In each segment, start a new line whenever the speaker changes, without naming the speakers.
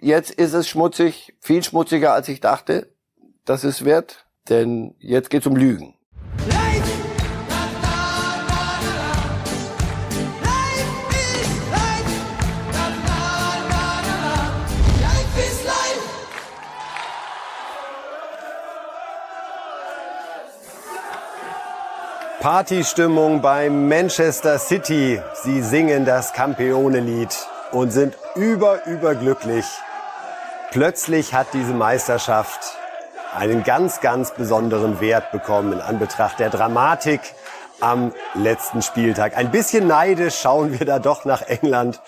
jetzt ist es schmutzig, viel schmutziger als ich dachte, dass es wird, denn jetzt geht's um Lügen.
Partystimmung bei Manchester City. Sie singen das Campeone-Lied und sind über, überglücklich. Plötzlich hat diese Meisterschaft einen ganz, ganz besonderen Wert bekommen in Anbetracht der Dramatik am letzten Spieltag. Ein bisschen neidisch schauen wir da doch nach England,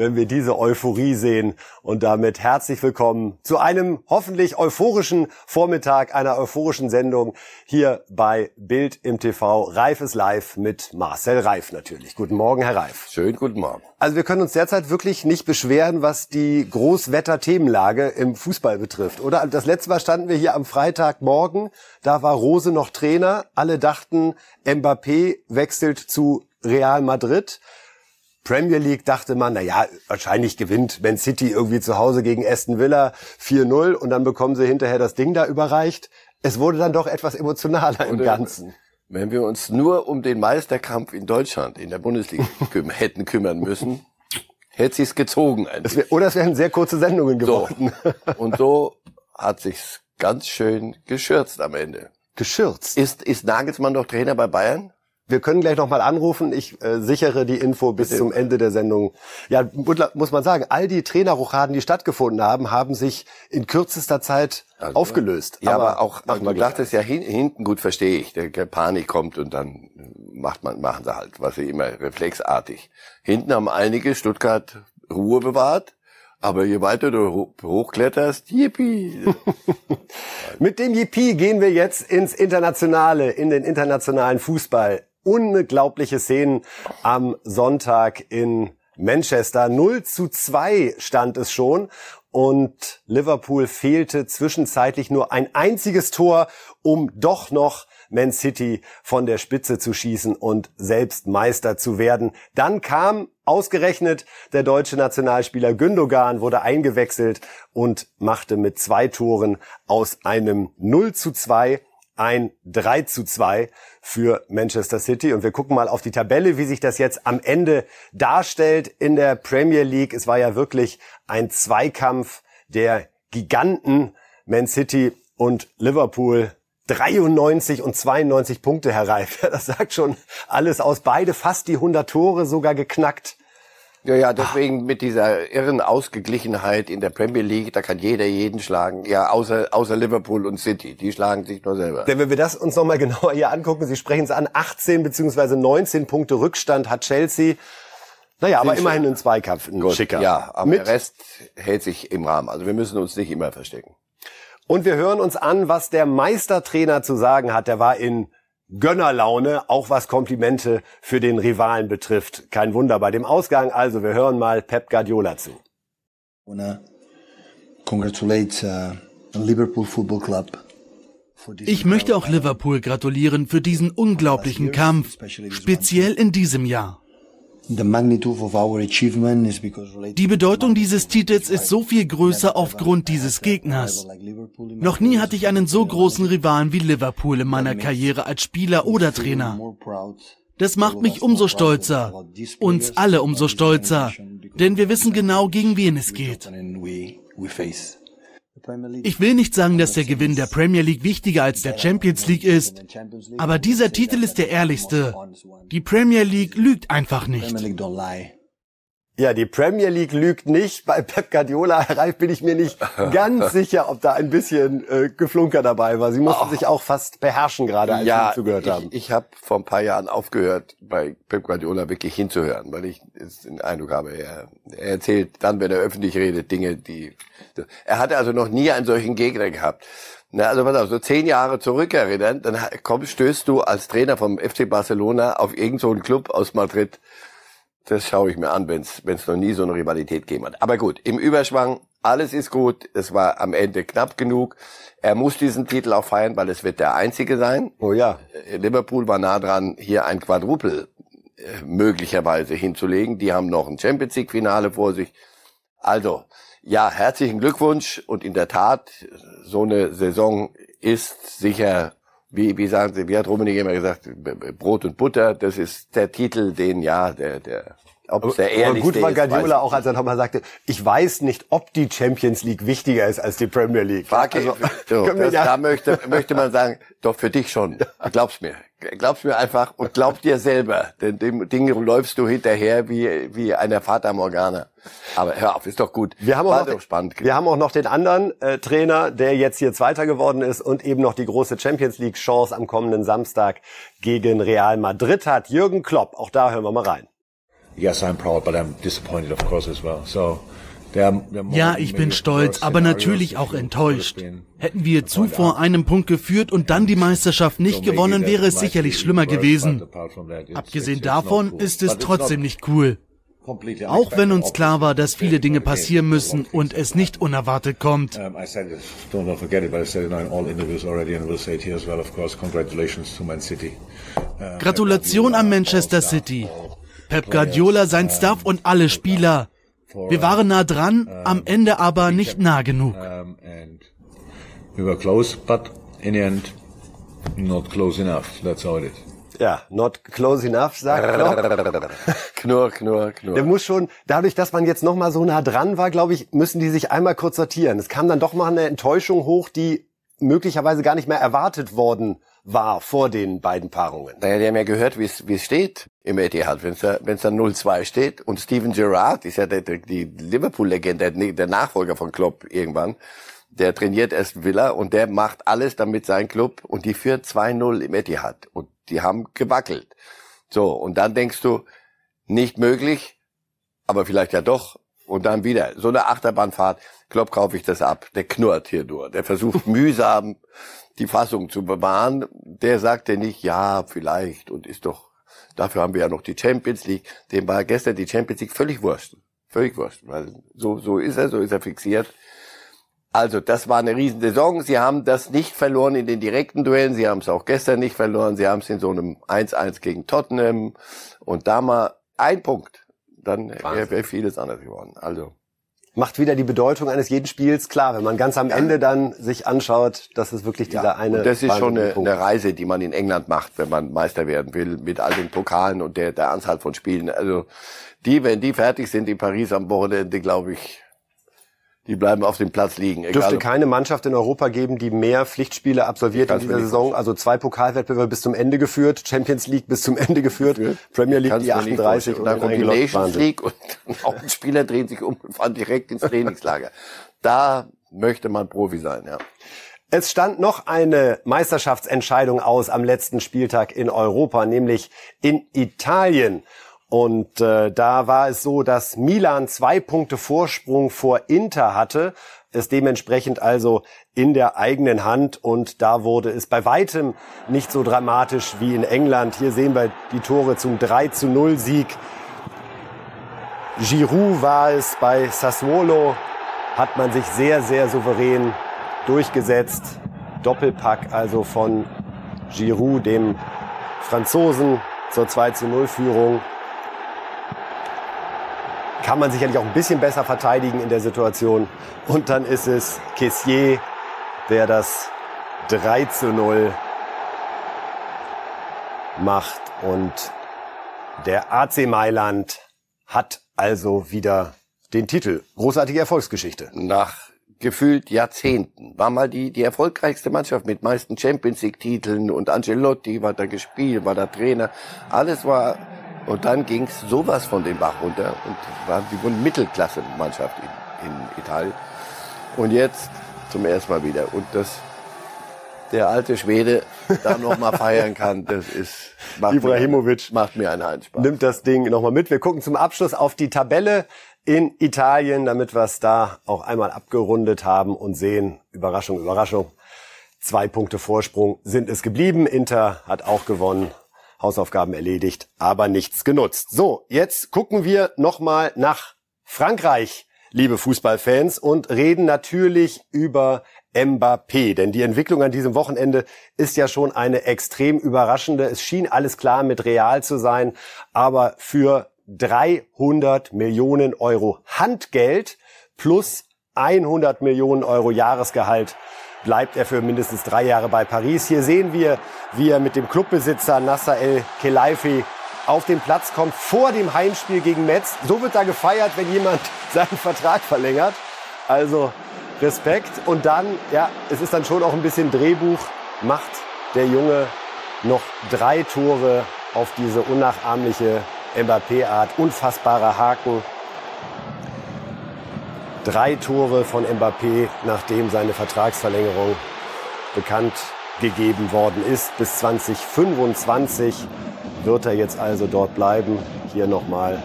wenn wir diese Euphorie sehen. Und damit herzlich willkommen zu einem hoffentlich euphorischen Vormittag einer euphorischen Sendung hier bei Bild im TV. Reif ist live mit Marcel Reif natürlich. Guten Morgen, Herr Reif.
Schönen guten Morgen.
Also wir können uns derzeit wirklich nicht beschweren, was die Großwetter-Themenlage im Fußball betrifft, oder? Das letzte Mal standen wir hier am Freitagmorgen, da war Rose noch Trainer. Alle dachten, Mbappé wechselt zu Real Madrid. Premier League dachte man, na ja, wahrscheinlich gewinnt Man City irgendwie zu Hause gegen Aston Villa 4-0 und dann bekommen sie hinterher das Ding da überreicht. Es wurde dann doch etwas emotionaler im Ganzen.
Wenn wir uns nur um den Meisterkampf in Deutschland in der Bundesliga küm hätten kümmern müssen, hätte sich's gezogen.
Das wär, oder es wären sehr kurze Sendungen geworden.
So. Und so hat sich's ganz schön geschürzt am Ende.
Geschürzt?
Ist, ist Nagelsmann doch Trainer bei Bayern?
Wir können gleich nochmal anrufen. Ich äh, sichere die Info bis zum Ende der Sendung. Ja, muss man sagen, all die Trainerrochaden, die stattgefunden haben, haben sich in kürzester Zeit also, aufgelöst.
Ja, aber, aber auch, also, du sagtest ja hin, hinten, gut verstehe ich, der, der Panik kommt und dann macht man, machen sie halt, was sie immer reflexartig. Hinten haben einige Stuttgart Ruhe bewahrt. Aber je weiter du hochkletterst, yippie.
Mit dem Yippie gehen wir jetzt ins Internationale, in den internationalen Fußball unglaubliche Szenen am Sonntag in Manchester. 0 zu 2 stand es schon und Liverpool fehlte zwischenzeitlich nur ein einziges Tor, um doch noch Man City von der Spitze zu schießen und selbst Meister zu werden. Dann kam ausgerechnet der deutsche Nationalspieler Gündogan, wurde eingewechselt und machte mit zwei Toren aus einem 0 zu 2 ein 3 zu 2 für Manchester City. Und wir gucken mal auf die Tabelle, wie sich das jetzt am Ende darstellt in der Premier League. Es war ja wirklich ein Zweikampf der Giganten Man City und Liverpool. 93 und 92 Punkte, Herr. Das sagt schon alles aus. Beide fast die 100 Tore sogar geknackt.
Ja, ja, deswegen mit dieser irren Ausgeglichenheit in der Premier League, da kann jeder jeden schlagen. Ja, außer, außer Liverpool und City, die schlagen sich nur selber.
Denn wenn wir das uns nochmal genauer hier angucken, Sie sprechen es an, 18 beziehungsweise 19 Punkte Rückstand hat Chelsea. Naja, aber immerhin ein Zweikampf, ein
Gut,
schicker.
Ja, aber Mit der Rest hält sich im Rahmen. Also wir müssen uns nicht immer verstecken.
Und wir hören uns an, was der Meistertrainer zu sagen hat. Der war in Gönnerlaune, auch was Komplimente für den Rivalen betrifft. Kein Wunder bei dem Ausgang. Also wir hören mal Pep Guardiola zu.
Ich möchte auch Liverpool gratulieren für diesen unglaublichen Kampf, speziell in diesem Jahr. Die Bedeutung dieses Titels ist so viel größer aufgrund dieses Gegners. Noch nie hatte ich einen so großen Rivalen wie Liverpool in meiner Karriere als Spieler oder Trainer. Das macht mich umso stolzer, uns alle umso stolzer, denn wir wissen genau, gegen wen es geht. Ich will nicht sagen, dass der Gewinn der Premier League wichtiger als der Champions League ist, aber dieser Titel ist der ehrlichste. Die Premier League lügt einfach nicht.
Ja, die Premier League lügt nicht. Bei Pep Guardiola, Herr Reif, bin ich mir nicht ganz sicher, ob da ein bisschen äh, Geflunker dabei war. Sie mussten oh. sich auch fast beherrschen gerade, als
ja,
Sie zugehört
ich,
haben.
Ich habe vor ein paar Jahren aufgehört, bei Pep Guardiola wirklich hinzuhören, weil ich den Eindruck habe, er, er erzählt dann, wenn er öffentlich redet, Dinge, die... Er hatte also noch nie einen solchen Gegner gehabt. Na, also pass auf, so zehn Jahre zurückerinnern, dann komm, stößt du als Trainer vom FC Barcelona auf irgendeinen so Club aus Madrid, das schaue ich mir an, wenn es noch nie so eine Rivalität gegeben hat. Aber gut, im Überschwang, alles ist gut. Es war am Ende knapp genug. Er muss diesen Titel auch feiern, weil es wird der einzige sein.
Oh ja.
Äh, Liverpool war nah dran, hier ein Quadrupel äh, möglicherweise hinzulegen. Die haben noch ein Champions League Finale vor sich. Also, Ja, herzlichen Glückwunsch und in der Tat, so eine Saison ist sicher, wie, wie sagen Sie, wie hat Rummenigge immer gesagt, Brot und Butter, das ist der Titel, den ja, der, der
ob es der ehrlichste gut war Guardiola auch, als er nochmal sagte, ich weiß nicht, ob die Champions League wichtiger ist als die Premier League.
Frag also, so, das, ja. Da möchte, möchte man sagen, doch für dich schon. Glaub's mir. Glaub's mir einfach und glaub dir selber. Denn dem Ding läufst du hinterher wie, wie einer Vater Morgana. Aber hör auf, ist doch gut.
Wir haben auch, noch, spannend. Wir haben auch noch den anderen äh, Trainer, der jetzt hier Zweiter geworden ist und eben noch die große Champions League Chance am kommenden Samstag gegen Real Madrid hat. Jürgen Klopp. Auch da hören wir mal rein
yes, I'm proud, but I'm disappointed, of course, as well. So, ja, ich bin stolz, aber natürlich auch enttäuscht. Hätten wir zuvor einen Punkt geführt und dann die Meisterschaft nicht gewonnen, wäre es sicherlich schlimmer gewesen. Abgesehen davon ist es trotzdem nicht cool. Auch wenn uns klar war, dass viele Dinge passieren müssen und es nicht unerwartet kommt. Gratulation an Manchester City. Pep Guardiola, sein Staff und alle Spieler. Wir waren nah dran, am Ende aber nicht nah genug. We were close, but in the end, not close enough. That's how it is.
Ja, not close enough, sagt
Klopp. knurr, knurr, knurr.
Der muss schon, dadurch, dass man jetzt noch mal so nah dran war, glaube ich, müssen die sich einmal kurz sortieren. Es kam dann doch mal eine Enttäuschung hoch, die möglicherweise gar nicht mehr erwartet worden war vor den beiden Paarungen.
Naja, die haben ja gehört, wie es steht im Etihad. Wenn es da, wenn's da 0-2 steht und Steven Gerrard ist ja der, der, die Liverpool-Legende, der Nachfolger von Klopp irgendwann, der trainiert erst Villa und der macht alles, damit sein Club und die führt 2-0 im Etihad und die haben gewackelt. So, und dann denkst du, nicht möglich, aber vielleicht ja doch. Und dann wieder so eine Achterbahnfahrt. Klopp kaufe ich das ab. Der knurrt hier nur. Der versucht mühsam die Fassung zu bewahren. Der sagte nicht, ja, vielleicht und ist doch, dafür haben wir ja noch die Champions League. Dem war gestern die Champions League völlig wurscht. Völlig wurscht, weil so, so ist er, so ist er fixiert. Also, das war eine riesen Saison. Sie haben das nicht verloren in den direkten Duellen. Sie haben es auch gestern nicht verloren. Sie haben es in so einem 1-1 gegen Tottenham. Und da mal ein Punkt. Dann wäre wär vieles anders geworden. Also,
macht wieder die Bedeutung eines jeden Spiels klar, wenn man ganz am Ende dann sich anschaut, dass es wirklich dieser ja, eine.
Und das ist schon eine, eine, Reise, die man in England macht, wenn man Meister werden will, mit all den Pokalen und der, der Anzahl von Spielen. Also die, wenn die fertig sind in Paris am Wochenende, glaube ich, die bleiben auf dem Platz liegen.
Egal, Dürfte keine Mannschaft in Europa geben, die mehr Pflichtspiele absolviert in dieser Saison. Also zwei Pokalwettbewerbe bis zum Ende geführt, Champions League bis zum Ende geführt, geführt. Premier League Kannst die 38
und dann kommt die Nations League und auch ein Spieler drehen sich um und fahren direkt ins Trainingslager. da möchte man Profi sein, ja.
Es stand noch eine Meisterschaftsentscheidung aus am letzten Spieltag in Europa, nämlich in Italien. Und äh, da war es so, dass Milan zwei Punkte Vorsprung vor Inter hatte, es dementsprechend also in der eigenen Hand und da wurde es bei weitem nicht so dramatisch wie in England. Hier sehen wir die Tore zum 3 zu 0 Sieg. Giroud war es bei Sassuolo, hat man sich sehr, sehr souverän durchgesetzt. Doppelpack also von Giroud, dem Franzosen, zur 2 zu 0 Führung kann man sicherlich auch ein bisschen besser verteidigen in der Situation. Und dann ist es Kessier, der das 3 zu 0 macht. Und der AC Mailand hat also wieder den Titel. Großartige Erfolgsgeschichte.
Nach gefühlt Jahrzehnten war mal die, die erfolgreichste Mannschaft mit meisten Champions League Titeln und Angelotti war da gespielt, war da Trainer. Alles war und dann ging es sowas von den Bach runter und war die Mittelklasse-Mannschaft in, in Italien. Und jetzt zum ersten Mal wieder. Und das der alte Schwede da noch mal feiern kann, das ist
macht Ibrahimovic
mir, macht mir einen Heidenspaß.
Nimmt das Ding noch mal mit. Wir gucken zum Abschluss auf die Tabelle in Italien, damit wir es da auch einmal abgerundet haben und sehen, Überraschung, Überraschung, zwei Punkte Vorsprung sind es geblieben. Inter hat auch gewonnen Hausaufgaben erledigt, aber nichts genutzt. So, jetzt gucken wir nochmal nach Frankreich, liebe Fußballfans, und reden natürlich über Mbappé. Denn die Entwicklung an diesem Wochenende ist ja schon eine extrem überraschende. Es schien alles klar mit Real zu sein, aber für 300 Millionen Euro Handgeld plus 100 Millionen Euro Jahresgehalt bleibt er für mindestens drei Jahre bei Paris. Hier sehen wir, wie er mit dem Clubbesitzer Nasser El Khelaifi auf den Platz kommt vor dem Heimspiel gegen Metz. So wird da gefeiert, wenn jemand seinen Vertrag verlängert. Also Respekt. Und dann, ja, es ist dann schon auch ein bisschen Drehbuch, macht der Junge noch drei Tore auf diese unnachahmliche Mbappé-Art. Unfassbarer Haken. Drei Tore von Mbappé, nachdem seine Vertragsverlängerung bekannt gegeben worden ist. Bis 2025 wird er jetzt also dort bleiben. Hier nochmal.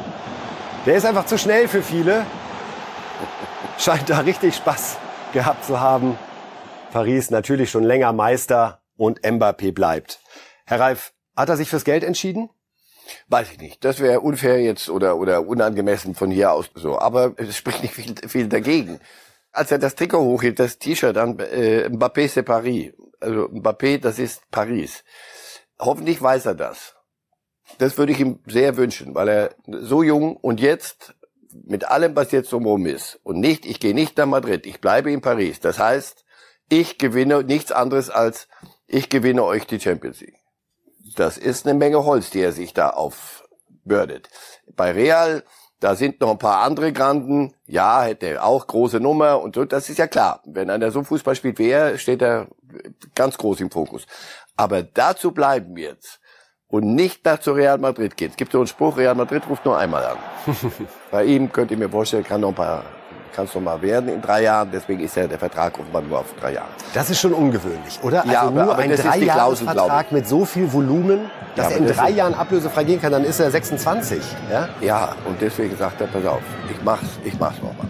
Der ist einfach zu schnell für viele. Scheint da richtig Spaß gehabt zu haben. Paris natürlich schon länger Meister und Mbappé bleibt. Herr Reif, hat er sich fürs Geld entschieden?
Weiß ich nicht. Das wäre unfair jetzt oder, oder unangemessen von hier aus so. Aber es spricht nicht viel, viel dagegen. Als er das Trikot hochhielt, das T-Shirt an äh, Mbappé c'est Paris. Also Mbappé, das ist Paris. Hoffentlich weiß er das. Das würde ich ihm sehr wünschen, weil er so jung und jetzt mit allem, was jetzt drumherum ist und nicht, ich gehe nicht nach Madrid, ich bleibe in Paris. Das heißt, ich gewinne nichts anderes als ich gewinne euch die Champions League. Das ist eine Menge Holz, die er sich da aufbürdet. Bei Real, da sind noch ein paar andere Granden. Ja, hätte auch große Nummer und so. Das ist ja klar. Wenn einer so Fußball spielt wie er, steht er ganz groß im Fokus. Aber dazu bleiben wir jetzt und nicht nach zu Real Madrid gehen. Es gibt so einen Spruch, Real Madrid ruft nur einmal an. Bei ihm könnt ihr mir vorstellen, kann noch ein paar kann es noch mal werden in drei Jahren. Deswegen ist ja der Vertrag offenbar nur auf drei Jahre.
Das ist schon ungewöhnlich, oder?
Ja,
also nur
aber, aber
ein Dreijahresvertrag mit so viel Volumen, dass
Ja,
er in drei Jahren ablösefrei gehen kann, dann ist er 26. Ja?
Ja, und deswegen sagt er, pass auf, ich mach's, ich mach's noch mal.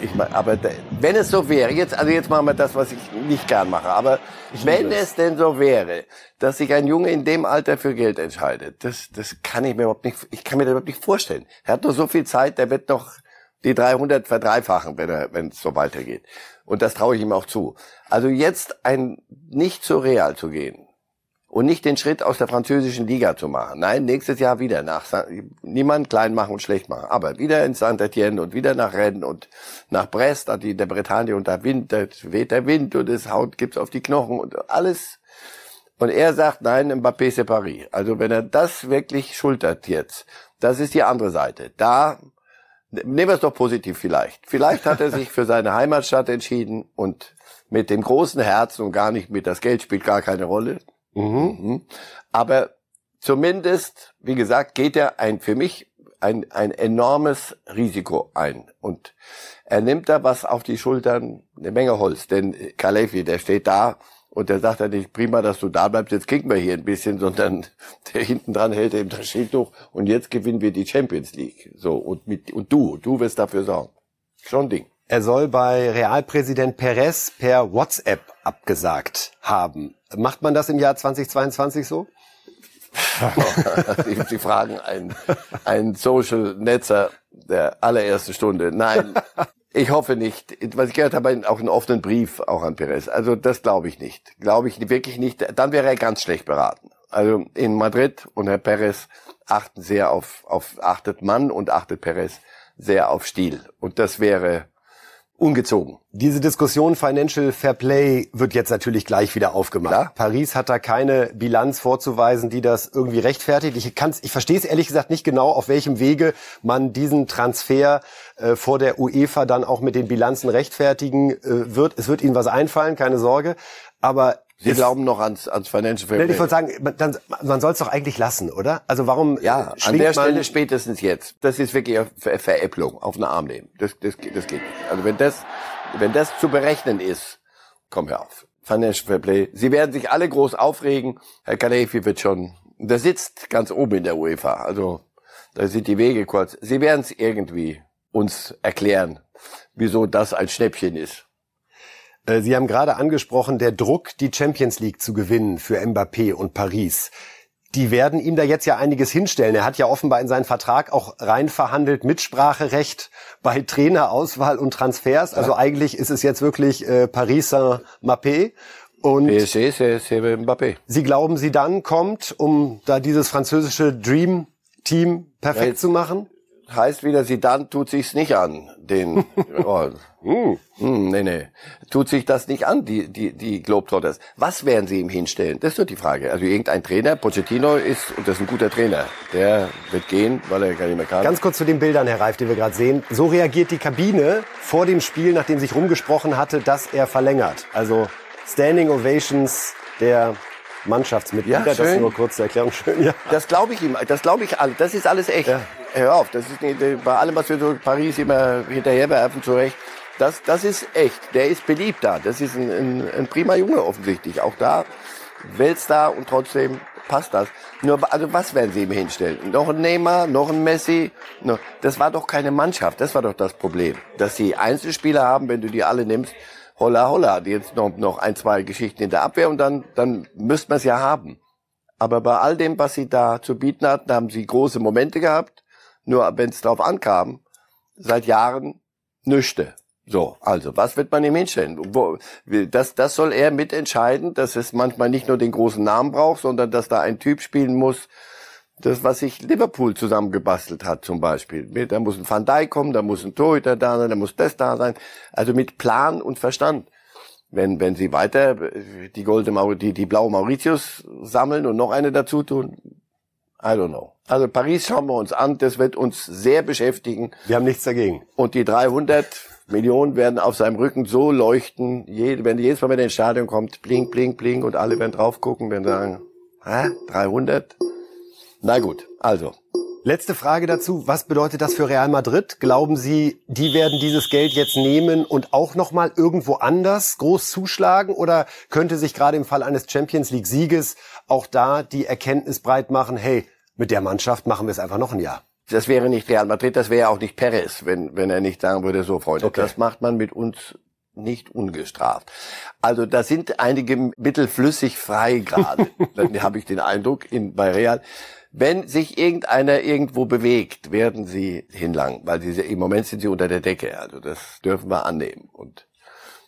Ich mach, aber wenn es so wäre, jetzt, also jetzt machen wir das, was ich nicht gern mache, aber wenn es denn so wäre, dass sich ein Junge in dem Alter für Geld entscheidet, das, das kann ich mir überhaupt nicht, ich kann mir das überhaupt nicht vorstellen. Er hat noch so viel Zeit, der wird noch die 300 verdreifachen, wenn er, wenn es so weitergeht. Und das traue ich ihm auch zu. Also jetzt ein, nicht zu Real zu gehen, und nicht den Schritt aus der französischen Liga zu machen. Nein, nächstes Jahr wieder nach niemand klein machen und schlecht machen, aber wieder in Saint-Etienne und wieder nach Rennes und nach Brest, an die der Bretagne und da Wind, da weht der Wind und es haut gibt's auf die Knochen und alles. Und er sagt, nein, Mbappé c'est Paris. Also wenn er das wirklich schultert jetzt, das ist die andere Seite. Da nehmen wir es doch positiv vielleicht. Vielleicht hat er sich für seine Heimatstadt entschieden und mit dem großen Herzen und gar nicht mit das Geld spielt gar keine Rolle. Mhm. Aber zumindest, wie gesagt, geht er ein für mich ein, ein enormes Risiko ein. Und er nimmt da was auf die Schultern, eine Menge Holz. Denn Kalefi, der steht da und der sagt ja nicht, prima, dass du da bleibst, jetzt kicken wir hier ein bisschen, sondern der hinten dran hält eben das Schild hoch und jetzt gewinnen wir die Champions League. So, und mit, und du, du wirst dafür sorgen. Schon Ding.
Er soll bei Realpräsident Perez per WhatsApp abgesagt haben. Macht man das im Jahr 2022 so?
Sie, Sie fragen einen, einen Social Netzer der allerersten Stunde. Nein, ich hoffe nicht. Was ich gehört habe, auch einen offenen Brief auch an Perez. Also das glaube ich nicht. Glaube ich wirklich nicht. Dann wäre er ganz schlecht beraten. Also in Madrid und Herr Perez achten sehr auf, auf achtet Mann und achtet Perez sehr auf Stil. Und das wäre ungezogen.
Diese Diskussion Financial Fair Play wird jetzt natürlich gleich wieder aufgemacht.
Klar.
Paris hat da keine Bilanz vorzuweisen, die das irgendwie rechtfertigt. Ich, kann's, ich verstehe es ehrlich gesagt nicht genau, auf welchem Wege man diesen Transfer äh, vor der UEFA dann auch mit den Bilanzen rechtfertigen äh, wird. Es wird Ihnen was einfallen, keine Sorge. Aber
Sie
es-
glauben noch ans, ans Financial Fair Play.
ich wollte sagen, man, dann, man soll es doch eigentlich lassen, oder? Also warum
Ja, an der Stelle spätestens jetzt. Das ist wirklich eine Ver Veräpplung auf den Arm nehmen. Das, das, das geht nicht. Also wenn das, wenn das zu berechnen ist, komm hör auf. Financial Fair Play. Sie werden sich alle groß aufregen. Herr Kalefi wird schon, der sitzt ganz oben in der UEFA. Also da sind die Wege kurz. Sie werden es irgendwie uns erklären, wieso das ein Schnäppchen ist.
Äh, Sie haben gerade angesprochen, der Druck, die Champions League zu gewinnen für Mbappé und Paris. Die werden ihm da jetzt ja einiges hinstellen. Er hat ja offenbar in seinen Vertrag auch rein verhandelt Mitspracherecht bei Trainerauswahl und Transfers. Also eigentlich ist es jetzt wirklich äh, Paris Saint-Mapé. Und
PSG, c'est, Mbappé.
Sie glauben, sie dann kommt, um da dieses französische Dream Team perfekt
Ja,
zu machen?
Heißt wieder, sie dann tut sich's nicht an. Den, oh, hm, hm, nee, nee, tut sich das nicht an, die, die, die Globetrotters. Was werden sie ihm hinstellen? Das ist doch die Frage. Also irgendein Trainer, Pochettino ist, und das ist ein guter Trainer, der wird gehen, weil er gar nicht mehr kann.
Ganz kurz zu den Bildern, Herr Reif, die wir gerade sehen. So reagiert die Kabine vor dem Spiel, nachdem sich rumgesprochen hatte, dass er verlängert. Also Standing Ovations der Mannschaftsmitglieder.
Ja, schön.
Das nur kurz zur Erklärung. Schön, ja.
Das glaube ich ihm, das glaube ich all, das ist alles echt.
Ja.
Hör auf, das ist nicht, bei allem, was wir so Paris immer hinterherwerfen, zu Recht. Das, das ist echt. Der ist beliebt da. Das ist ein, ein, ein prima Junge offensichtlich. Auch da Weltstar und trotzdem passt das. Nur, also was werden sie ihm hinstellen? Noch ein Neymar, noch ein Messi? No, das war doch keine Mannschaft. Das war doch das Problem. Dass sie Einzelspieler haben, wenn du die alle nimmst, holla holla, jetzt noch, noch ein, zwei Geschichten in der Abwehr und dann, dann müsste man es ja haben. Aber bei all dem, was sie da zu bieten hatten, haben sie große Momente gehabt. Nur wenn es darauf ankam, seit Jahren nüchte. So, also, was wird man ihm hinstellen? Wo, das, das soll er mitentscheiden, dass es manchmal nicht nur den großen Namen braucht, sondern dass da ein Typ spielen muss, das, was sich Liverpool zusammengebastelt hat, zum Beispiel. Da muss ein Van Dijk kommen, da muss ein Torhüter da sein, da muss das da sein. Also mit Plan und Verstand. Wenn, wenn sie weiter die goldene Maur die, die blaue Mauritius sammeln und noch eine dazu tun, I don't know. Also Paris schauen wir uns an, das wird uns sehr beschäftigen.
Wir haben nichts dagegen.
Und die 300 Millionen werden auf seinem Rücken so leuchten, wenn jedes Mal, wenn er ins Stadion kommt, blink, blink, blink und alle werden drauf gucken, werden sagen, hä, 300? Na gut, also.
Letzte Frage dazu. Was bedeutet das für Real Madrid? Glauben Sie, die werden dieses Geld jetzt nehmen und auch nochmal irgendwo anders groß zuschlagen? Oder könnte sich gerade im Fall eines Champions League Sieges auch da die Erkenntnis breit machen, hey, mit der Mannschaft machen wir es einfach noch ein Jahr?
Das wäre nicht Real Madrid, das wäre auch nicht Perez, wenn, wenn er nicht sagen würde, so Freunde,
Okay.
das macht man mit uns nicht ungestraft. Also da sind einige Mittel flüssig frei gerade, dann habe ich den Eindruck in, bei Real. Wenn sich irgendeiner irgendwo bewegt, werden sie hinlangen, weil sie im Moment sind sie unter der Decke. Also das dürfen wir annehmen. Und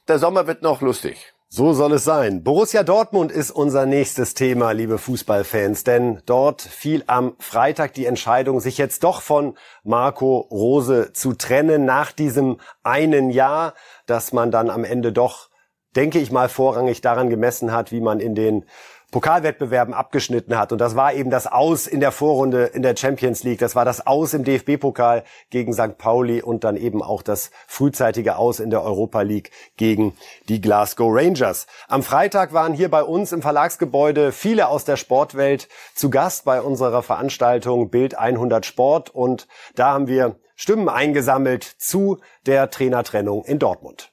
der Sommer wird noch lustig.
So soll es sein. Borussia Dortmund ist unser nächstes Thema, liebe Fußballfans, denn dort fiel am Freitag die Entscheidung, sich jetzt doch von Marco Rose zu trennen nach diesem einen Jahr, dass man dann am Ende doch, denke ich mal, vorrangig daran gemessen hat, wie man in den Pokalwettbewerben abgeschnitten hat. Und das war eben das Aus in der Vorrunde in der Champions League. Das war das Aus im DFB-Pokal gegen St. Pauli und dann eben auch das frühzeitige Aus in der Europa League gegen die Glasgow Rangers. Am Freitag waren hier bei uns im Verlagsgebäude viele aus der Sportwelt zu Gast bei unserer Veranstaltung Bild 100 Sport. Und da haben wir Stimmen eingesammelt zu der Trainertrennung in Dortmund.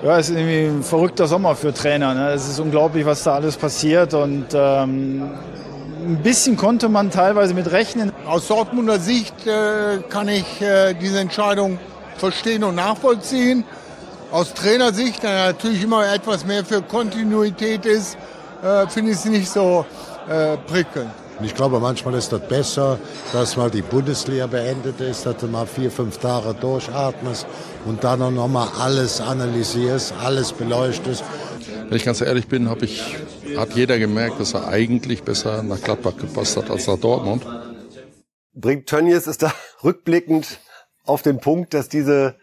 Ja, es ist irgendwie ein verrückter Sommer für Trainer. Ne? Es ist unglaublich, was da alles passiert und ähm, ein bisschen konnte man teilweise mit rechnen.
Aus Dortmunder Sicht äh, kann ich äh, diese Entscheidung verstehen und nachvollziehen. Aus Trainersicht, der natürlich immer etwas mehr für Kontinuität ist, äh, finde ich es nicht so äh, prickelnd.
Ich glaube, manchmal ist das besser, dass mal die Bundesliga beendet ist, dass du mal vier, fünf Tage durchatmest und dann noch mal alles analysierst, alles beleuchtest.
Wenn ich ganz ehrlich bin, habe ich, hat jeder gemerkt, dass er eigentlich besser nach Gladbach gepasst hat als nach Dortmund.
Bringt Tönnies ist da rückblickend auf den Punkt, dass diese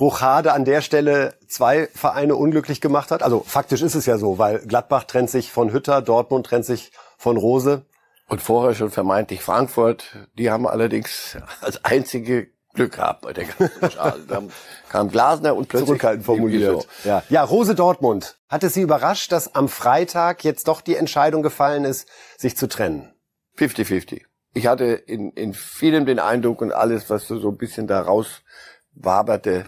Rochade an der Stelle zwei Vereine unglücklich gemacht hat. Also faktisch ist es ja so, weil Gladbach trennt sich von Hütter, Dortmund trennt sich von Rose.
Und vorher schon vermeintlich Frankfurt, die haben allerdings als einzige Glück gehabt bei der ganzen. Dann kam Glasner und plötzlich
Zurückhaltend formuliert.
so.
Ja. ja, Rose Dortmund. Hat es Sie überrascht, dass am Freitag jetzt doch die Entscheidung gefallen ist, sich zu trennen?
50-50. Ich hatte in, in vielem den Eindruck und alles, was so, so ein bisschen da raus waberte,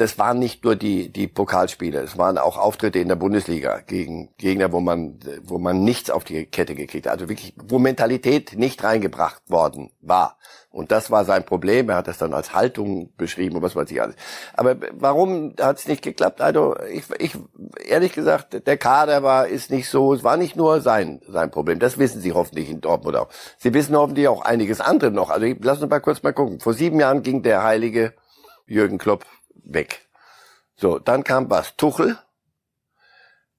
das waren nicht nur die, die Pokalspiele, es waren auch Auftritte in der Bundesliga gegen Gegner, wo man, wo man nichts auf die Kette gekriegt hat. Also wirklich, wo Mentalität nicht reingebracht worden war. Und das war sein Problem. Er hat das dann als Haltung beschrieben und was weiß ich alles. Aber warum hat es nicht geklappt? Also ich, ich ehrlich gesagt, der Kader war ist nicht so. Es war nicht nur sein sein Problem. Das wissen Sie hoffentlich in Dortmund auch. Sie wissen hoffentlich auch einiges andere noch. Also ich, lass uns mal kurz mal gucken. Vor sieben Jahren ging der heilige Jürgen Klopp weg. So, dann kam was? Tuchel.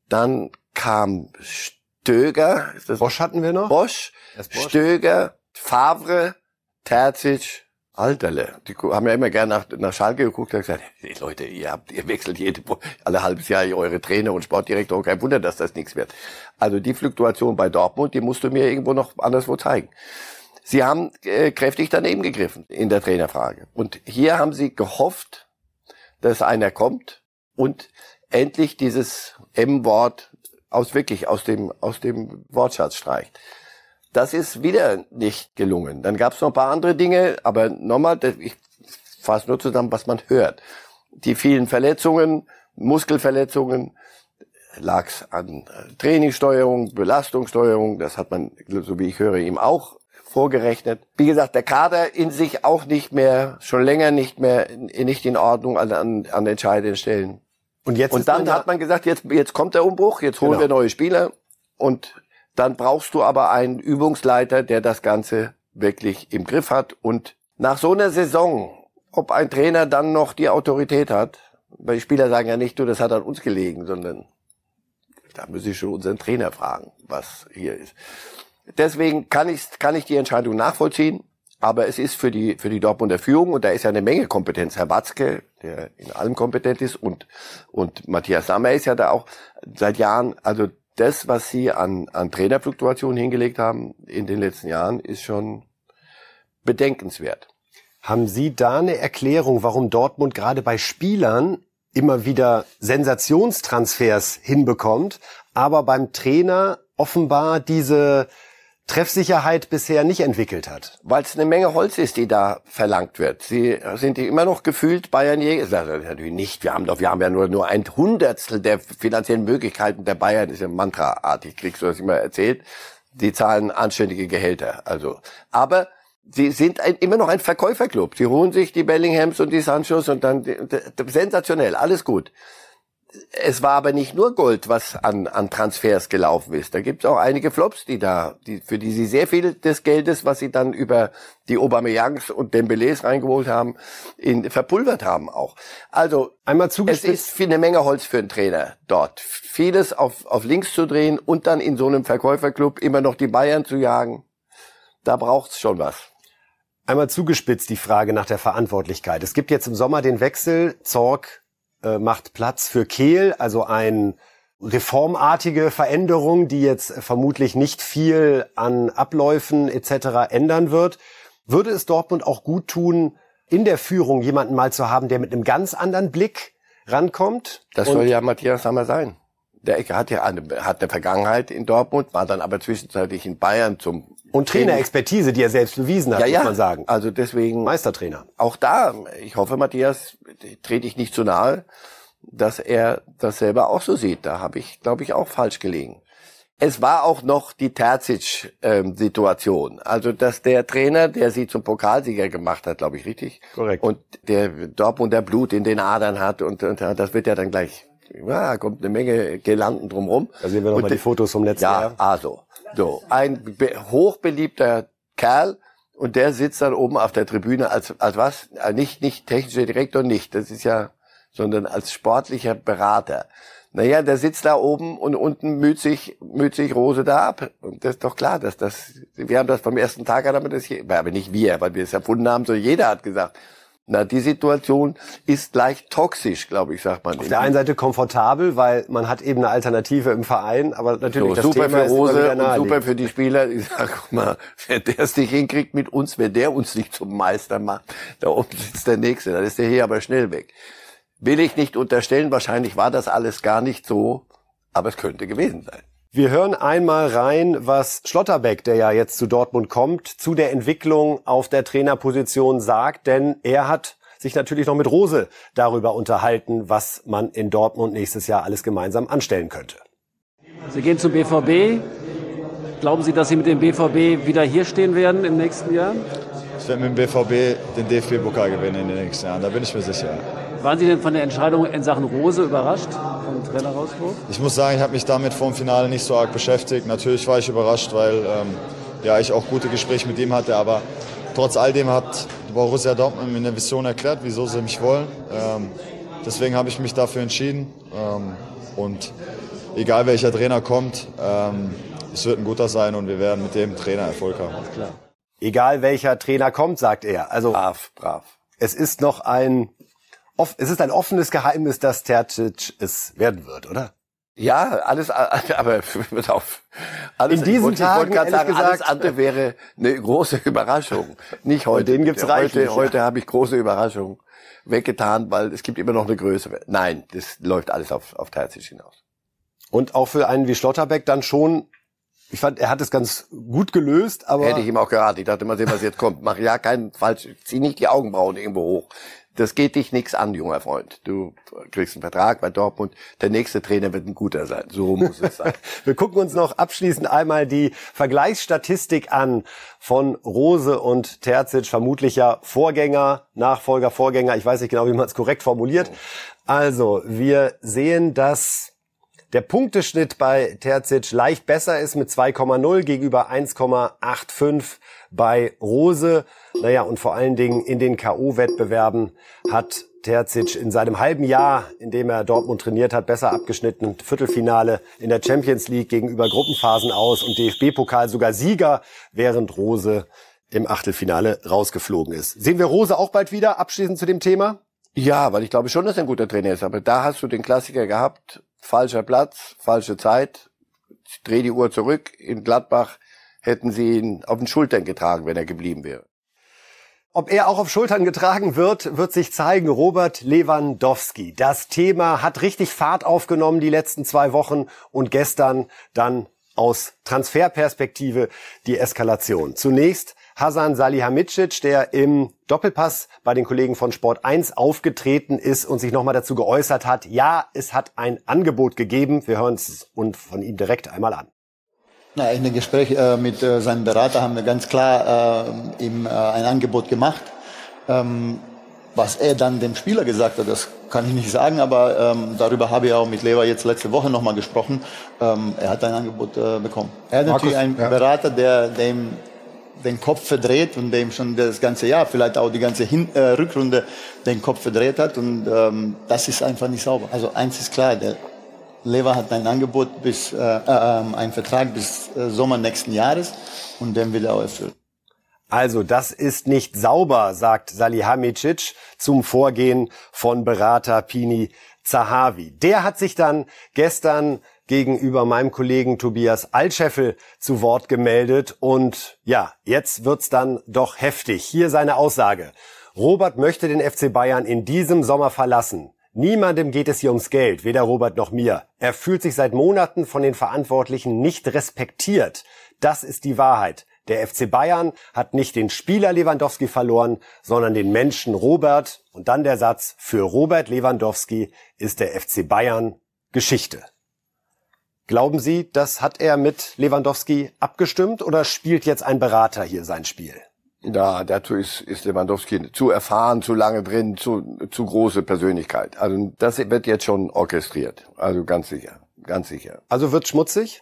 Dann kam Stöger. Ist das
Bosch hatten wir noch.
Bosch,
Bosch.
Stöger, Favre, Terzic, Alterle. Die haben ja immer gerne nach, nach Schalke geguckt und gesagt, hey, Leute, ihr habt, ihr wechselt jede, alle halbes Jahr eure Trainer und Sportdirektor. Kein Wunder, dass das nichts wird. Also die Fluktuation bei Dortmund, die musst du mir irgendwo noch anderswo zeigen. Sie haben äh, kräftig daneben gegriffen in der Trainerfrage. Und hier haben sie gehofft, dass einer kommt und endlich dieses M-Wort aus wirklich aus dem aus dem Wortschatz streicht. Das ist wieder nicht gelungen. Dann gab es noch ein paar andere Dinge, aber nochmal, ich fasse nur zusammen, was man hört. Die vielen Verletzungen, Muskelverletzungen, lag es an Trainingssteuerung, Belastungssteuerung, das hat man, so wie ich höre, ihm auch vorgerechnet. Wie gesagt, der Kader in sich auch nicht mehr, schon länger nicht mehr, nicht in Ordnung an, an, an entscheidenden Stellen. Und jetzt und dann hat man gesagt, jetzt, jetzt kommt der Umbruch, jetzt holen genau. wir neue Spieler und dann brauchst du aber einen Übungsleiter, der das Ganze wirklich im Griff hat. Und nach so einer Saison, ob ein Trainer dann noch die Autorität hat, weil die Spieler sagen ja nicht, du, das hat an uns gelegen, sondern da muss ich schon unseren Trainer fragen, was hier ist. Deswegen kann ich, kann ich die Entscheidung nachvollziehen. Aber es ist für die, für die Dortmunder Führung, und da ist ja eine Menge Kompetenz. Herr Watzke, der in allem kompetent ist, und, und Matthias Sammer ist ja da auch seit Jahren. Also das, was sie an, an Trainerfluktuationen hingelegt haben in den letzten Jahren, ist schon bedenkenswert.
Haben Sie da eine Erklärung, warum Dortmund gerade bei Spielern immer wieder Sensationstransfers hinbekommt, aber beim Trainer offenbar diese Treffsicherheit bisher nicht entwickelt hat.
Weil es eine Menge Holz ist, die da verlangt wird. Sie sind immer noch gefühlt Bayern-Jäger. Natürlich nicht. Wir haben doch, wir haben ja nur, nur ein Hundertstel der finanziellen Möglichkeiten der Bayern. Das ist ja mantraartig. Kriegst du das immer erzählt? Die zahlen anständige Gehälter. Also, aber sie sind ein, immer noch ein Verkäuferclub. Sie holen sich die Bellinghams und die Sanchos und dann sensationell, alles gut es war aber nicht nur Gold, was an, an Transfers gelaufen ist. Da gibt es auch einige Flops, die da, die, für die sie sehr viel des Geldes, was sie dann über die Aubameyangs und Dembélés reingeholt haben, in, verpulvert haben auch. Also einmal zugespitzt. Es ist eine Menge Holz für einen Trainer dort. Vieles auf, auf links zu drehen und dann in so einem Verkäuferclub immer noch die Bayern zu jagen. Da braucht's schon was.
Einmal zugespitzt die Frage nach der Verantwortlichkeit. Es gibt jetzt im Sommer den Wechsel Zorg äh, macht Platz für Kehl, also ein reformartige Veränderung, die jetzt vermutlich nicht viel an Abläufen etc. ändern wird. Würde es Dortmund auch gut tun, in der Führung jemanden mal zu haben, der mit einem ganz anderen Blick rankommt?
Das soll ja Matthias Sammer sein. Der Ecke hat ja eine, hat eine Vergangenheit in Dortmund, war dann aber zwischenzeitlich in Bayern zum
und Trainerexpertise, die er selbst bewiesen hat, ja, muss man sagen.
Also deswegen
Meistertrainer.
Auch da, ich hoffe, Matthias, trete ich nicht zu nahe, dass er das selber auch so sieht. Da habe ich, glaube ich, auch falsch gelegen. Es war auch noch die Terzic-Situation. Also, dass der Trainer, der sie zum Pokalsieger gemacht hat, glaube ich, richtig?
Korrekt.
Und der Dortmunder Blut in den Adern hat und, und das wird ja dann gleich, ja, kommt eine Menge Gelanden drumrum.
Da sehen wir nochmal die Fotos vom letzten
ja,
Jahr.
Ja, also. So, ein hochbeliebter Kerl und der sitzt dann oben auf der Tribüne als, als was? Äh, nicht, nicht technischer Direktor, nicht. Das ist ja, sondern als sportlicher Berater. Naja, der sitzt da oben und unten müht sich, müht sich Rose da ab. Und das ist doch klar, dass das, wir haben das vom ersten Tag an, aber das aber nicht wir, weil wir es erfunden haben, so jeder hat gesagt, na, die Situation ist gleich toxisch, glaube ich, sagt man.
Auf der einen Seite komfortabel, weil man hat eben eine Alternative im Verein, aber natürlich so, das
super
Thema
für Rose und super für die Spieler. Ich sag mal, wer der es nicht hinkriegt mit uns, wer der uns nicht zum Meister macht, da oben sitzt der Nächste, dann ist der hier aber schnell weg. Will ich nicht unterstellen, wahrscheinlich war das alles gar nicht so, aber es könnte gewesen sein.
Wir hören einmal rein, was Schlotterbeck, der ja jetzt zu Dortmund kommt, zu der Entwicklung auf der Trainerposition sagt, denn er hat sich natürlich noch mit Rose darüber unterhalten, was man in Dortmund nächstes Jahr alles gemeinsam anstellen könnte.
Sie gehen zum BVB. Glauben Sie, dass Sie mit dem BVB wieder hier stehen werden im nächsten Jahr?
Ich werde mit dem BVB den DFB-Pokal gewinnen in den nächsten Jahren, da bin ich mir sicher.
Waren Sie denn von der Entscheidung in Sachen Rose überrascht, vom Trainerauswurf?
Ich muss sagen, ich habe mich damit vor dem Finale nicht so arg beschäftigt. Natürlich war ich überrascht, weil ähm, ja, ich auch gute Gespräche mit ihm hatte. Aber trotz all dem hat Borussia Dortmund mir eine Vision erklärt, wieso sie mich wollen. Ähm, deswegen habe ich mich dafür entschieden. Ähm, und egal welcher Trainer kommt, ähm, es wird ein guter sein und wir werden mit dem Trainer Erfolg haben. Alles klar.
Egal welcher Trainer kommt, sagt er. Also
brav, brav.
Es ist noch ein, es ist ein offenes Geheimnis, dass Terzic es werden wird, oder?
Ja, alles, aber pass auf. Alles,
In diesen
ich
Tagen,
sagen,
ehrlich gesagt,
alles andere wäre eine große Überraschung. Nicht heute.
den gibt's reichlich,
Heute, heute habe ich große Überraschung weggetan, weil es gibt immer noch eine größere. Nein, das läuft alles auf, auf Terzic hinaus.
Und auch für einen wie Schlotterbeck dann schon ich fand, er hat es ganz gut gelöst, aber.
Hätte ich ihm auch geraten. Ich dachte mal sehen, was jetzt kommt. Mach ja keinen falsch, zieh nicht die Augenbrauen irgendwo hoch. Das geht dich nichts an, junger Freund. Du kriegst einen Vertrag bei Dortmund. Der nächste Trainer wird ein guter sein. So muss es sein.
Wir gucken uns noch abschließend einmal die Vergleichsstatistik an von Rose und Terzic, vermutlich ja Vorgänger, Nachfolger, Vorgänger. Ich weiß nicht genau, wie man es korrekt formuliert. Also, wir sehen, dass der Punkteschnitt bei Terzic leicht besser ist mit 2,0 gegenüber 1,85 bei Rose. Naja, und vor allen Dingen in den K.O.-Wettbewerben hat Terzic in seinem halben Jahr, in dem er Dortmund trainiert hat, besser abgeschnitten. Viertelfinale in der Champions League gegenüber Gruppenphasen aus und DFB-Pokal sogar Sieger, während Rose im Achtelfinale rausgeflogen ist. Sehen wir Rose auch bald wieder, abschließend zu dem Thema?
Ja, weil ich glaube schon, dass er ein guter Trainer ist. Aber da hast du den Klassiker gehabt. Falscher Platz, falsche Zeit. Ich dreh die Uhr zurück. In Gladbach hätten sie ihn auf den Schultern getragen, wenn er geblieben wäre.
Ob er auch auf Schultern getragen wird, wird sich zeigen. Robert Lewandowski. Das Thema hat richtig Fahrt aufgenommen die letzten zwei Wochen und gestern dann aus Transferperspektive die Eskalation. Zunächst Hasan Salihamidzic, der im Doppelpass bei den Kollegen von Sport 1 aufgetreten ist und sich nochmal dazu geäußert hat, ja, es hat ein Angebot gegeben. Wir hören es und von ihm direkt einmal an.
Na, in dem Gespräch äh, mit äh, seinem Berater haben wir ganz klar äh, ihm äh, ein Angebot gemacht. Ähm, was er dann dem Spieler gesagt hat, das kann ich nicht sagen, aber ähm, darüber habe ich auch mit Lever jetzt letzte Woche nochmal gesprochen. Ähm, er hat ein Angebot äh, bekommen. Er hat
Markus,
natürlich einen
ja.
Berater, der dem den Kopf verdreht und dem schon das ganze Jahr, vielleicht auch die ganze Hin äh, Rückrunde den Kopf verdreht hat und ähm, das ist einfach nicht sauber. Also eins ist klar, der Lever hat ein Angebot bis, äh, äh, einen Vertrag bis äh, Sommer nächsten Jahres und den will er auch erfüllen.
Also, das ist nicht sauber, sagt Salihamidzic zum Vorgehen von Berater Pini Zahavi. Der hat sich dann gestern gegenüber meinem Kollegen Tobias Altscheffel zu Wort gemeldet und ja, jetzt wird's dann doch heftig. Hier seine Aussage. Robert möchte den FC Bayern in diesem Sommer verlassen. Niemandem geht es hier ums Geld, weder Robert noch mir. Er fühlt sich seit Monaten von den Verantwortlichen nicht respektiert. Das ist die Wahrheit. Der FC Bayern hat nicht den Spieler Lewandowski verloren, sondern den Menschen Robert. Und dann der Satz, für Robert Lewandowski ist der FC Bayern Geschichte. Glauben Sie, das hat er mit Lewandowski abgestimmt oder spielt jetzt ein Berater hier sein Spiel?
Ja, dazu ist, ist Lewandowski zu erfahren, zu lange drin, zu, zu große Persönlichkeit. Also das wird jetzt schon orchestriert. Also ganz sicher, ganz sicher.
Also wird schmutzig?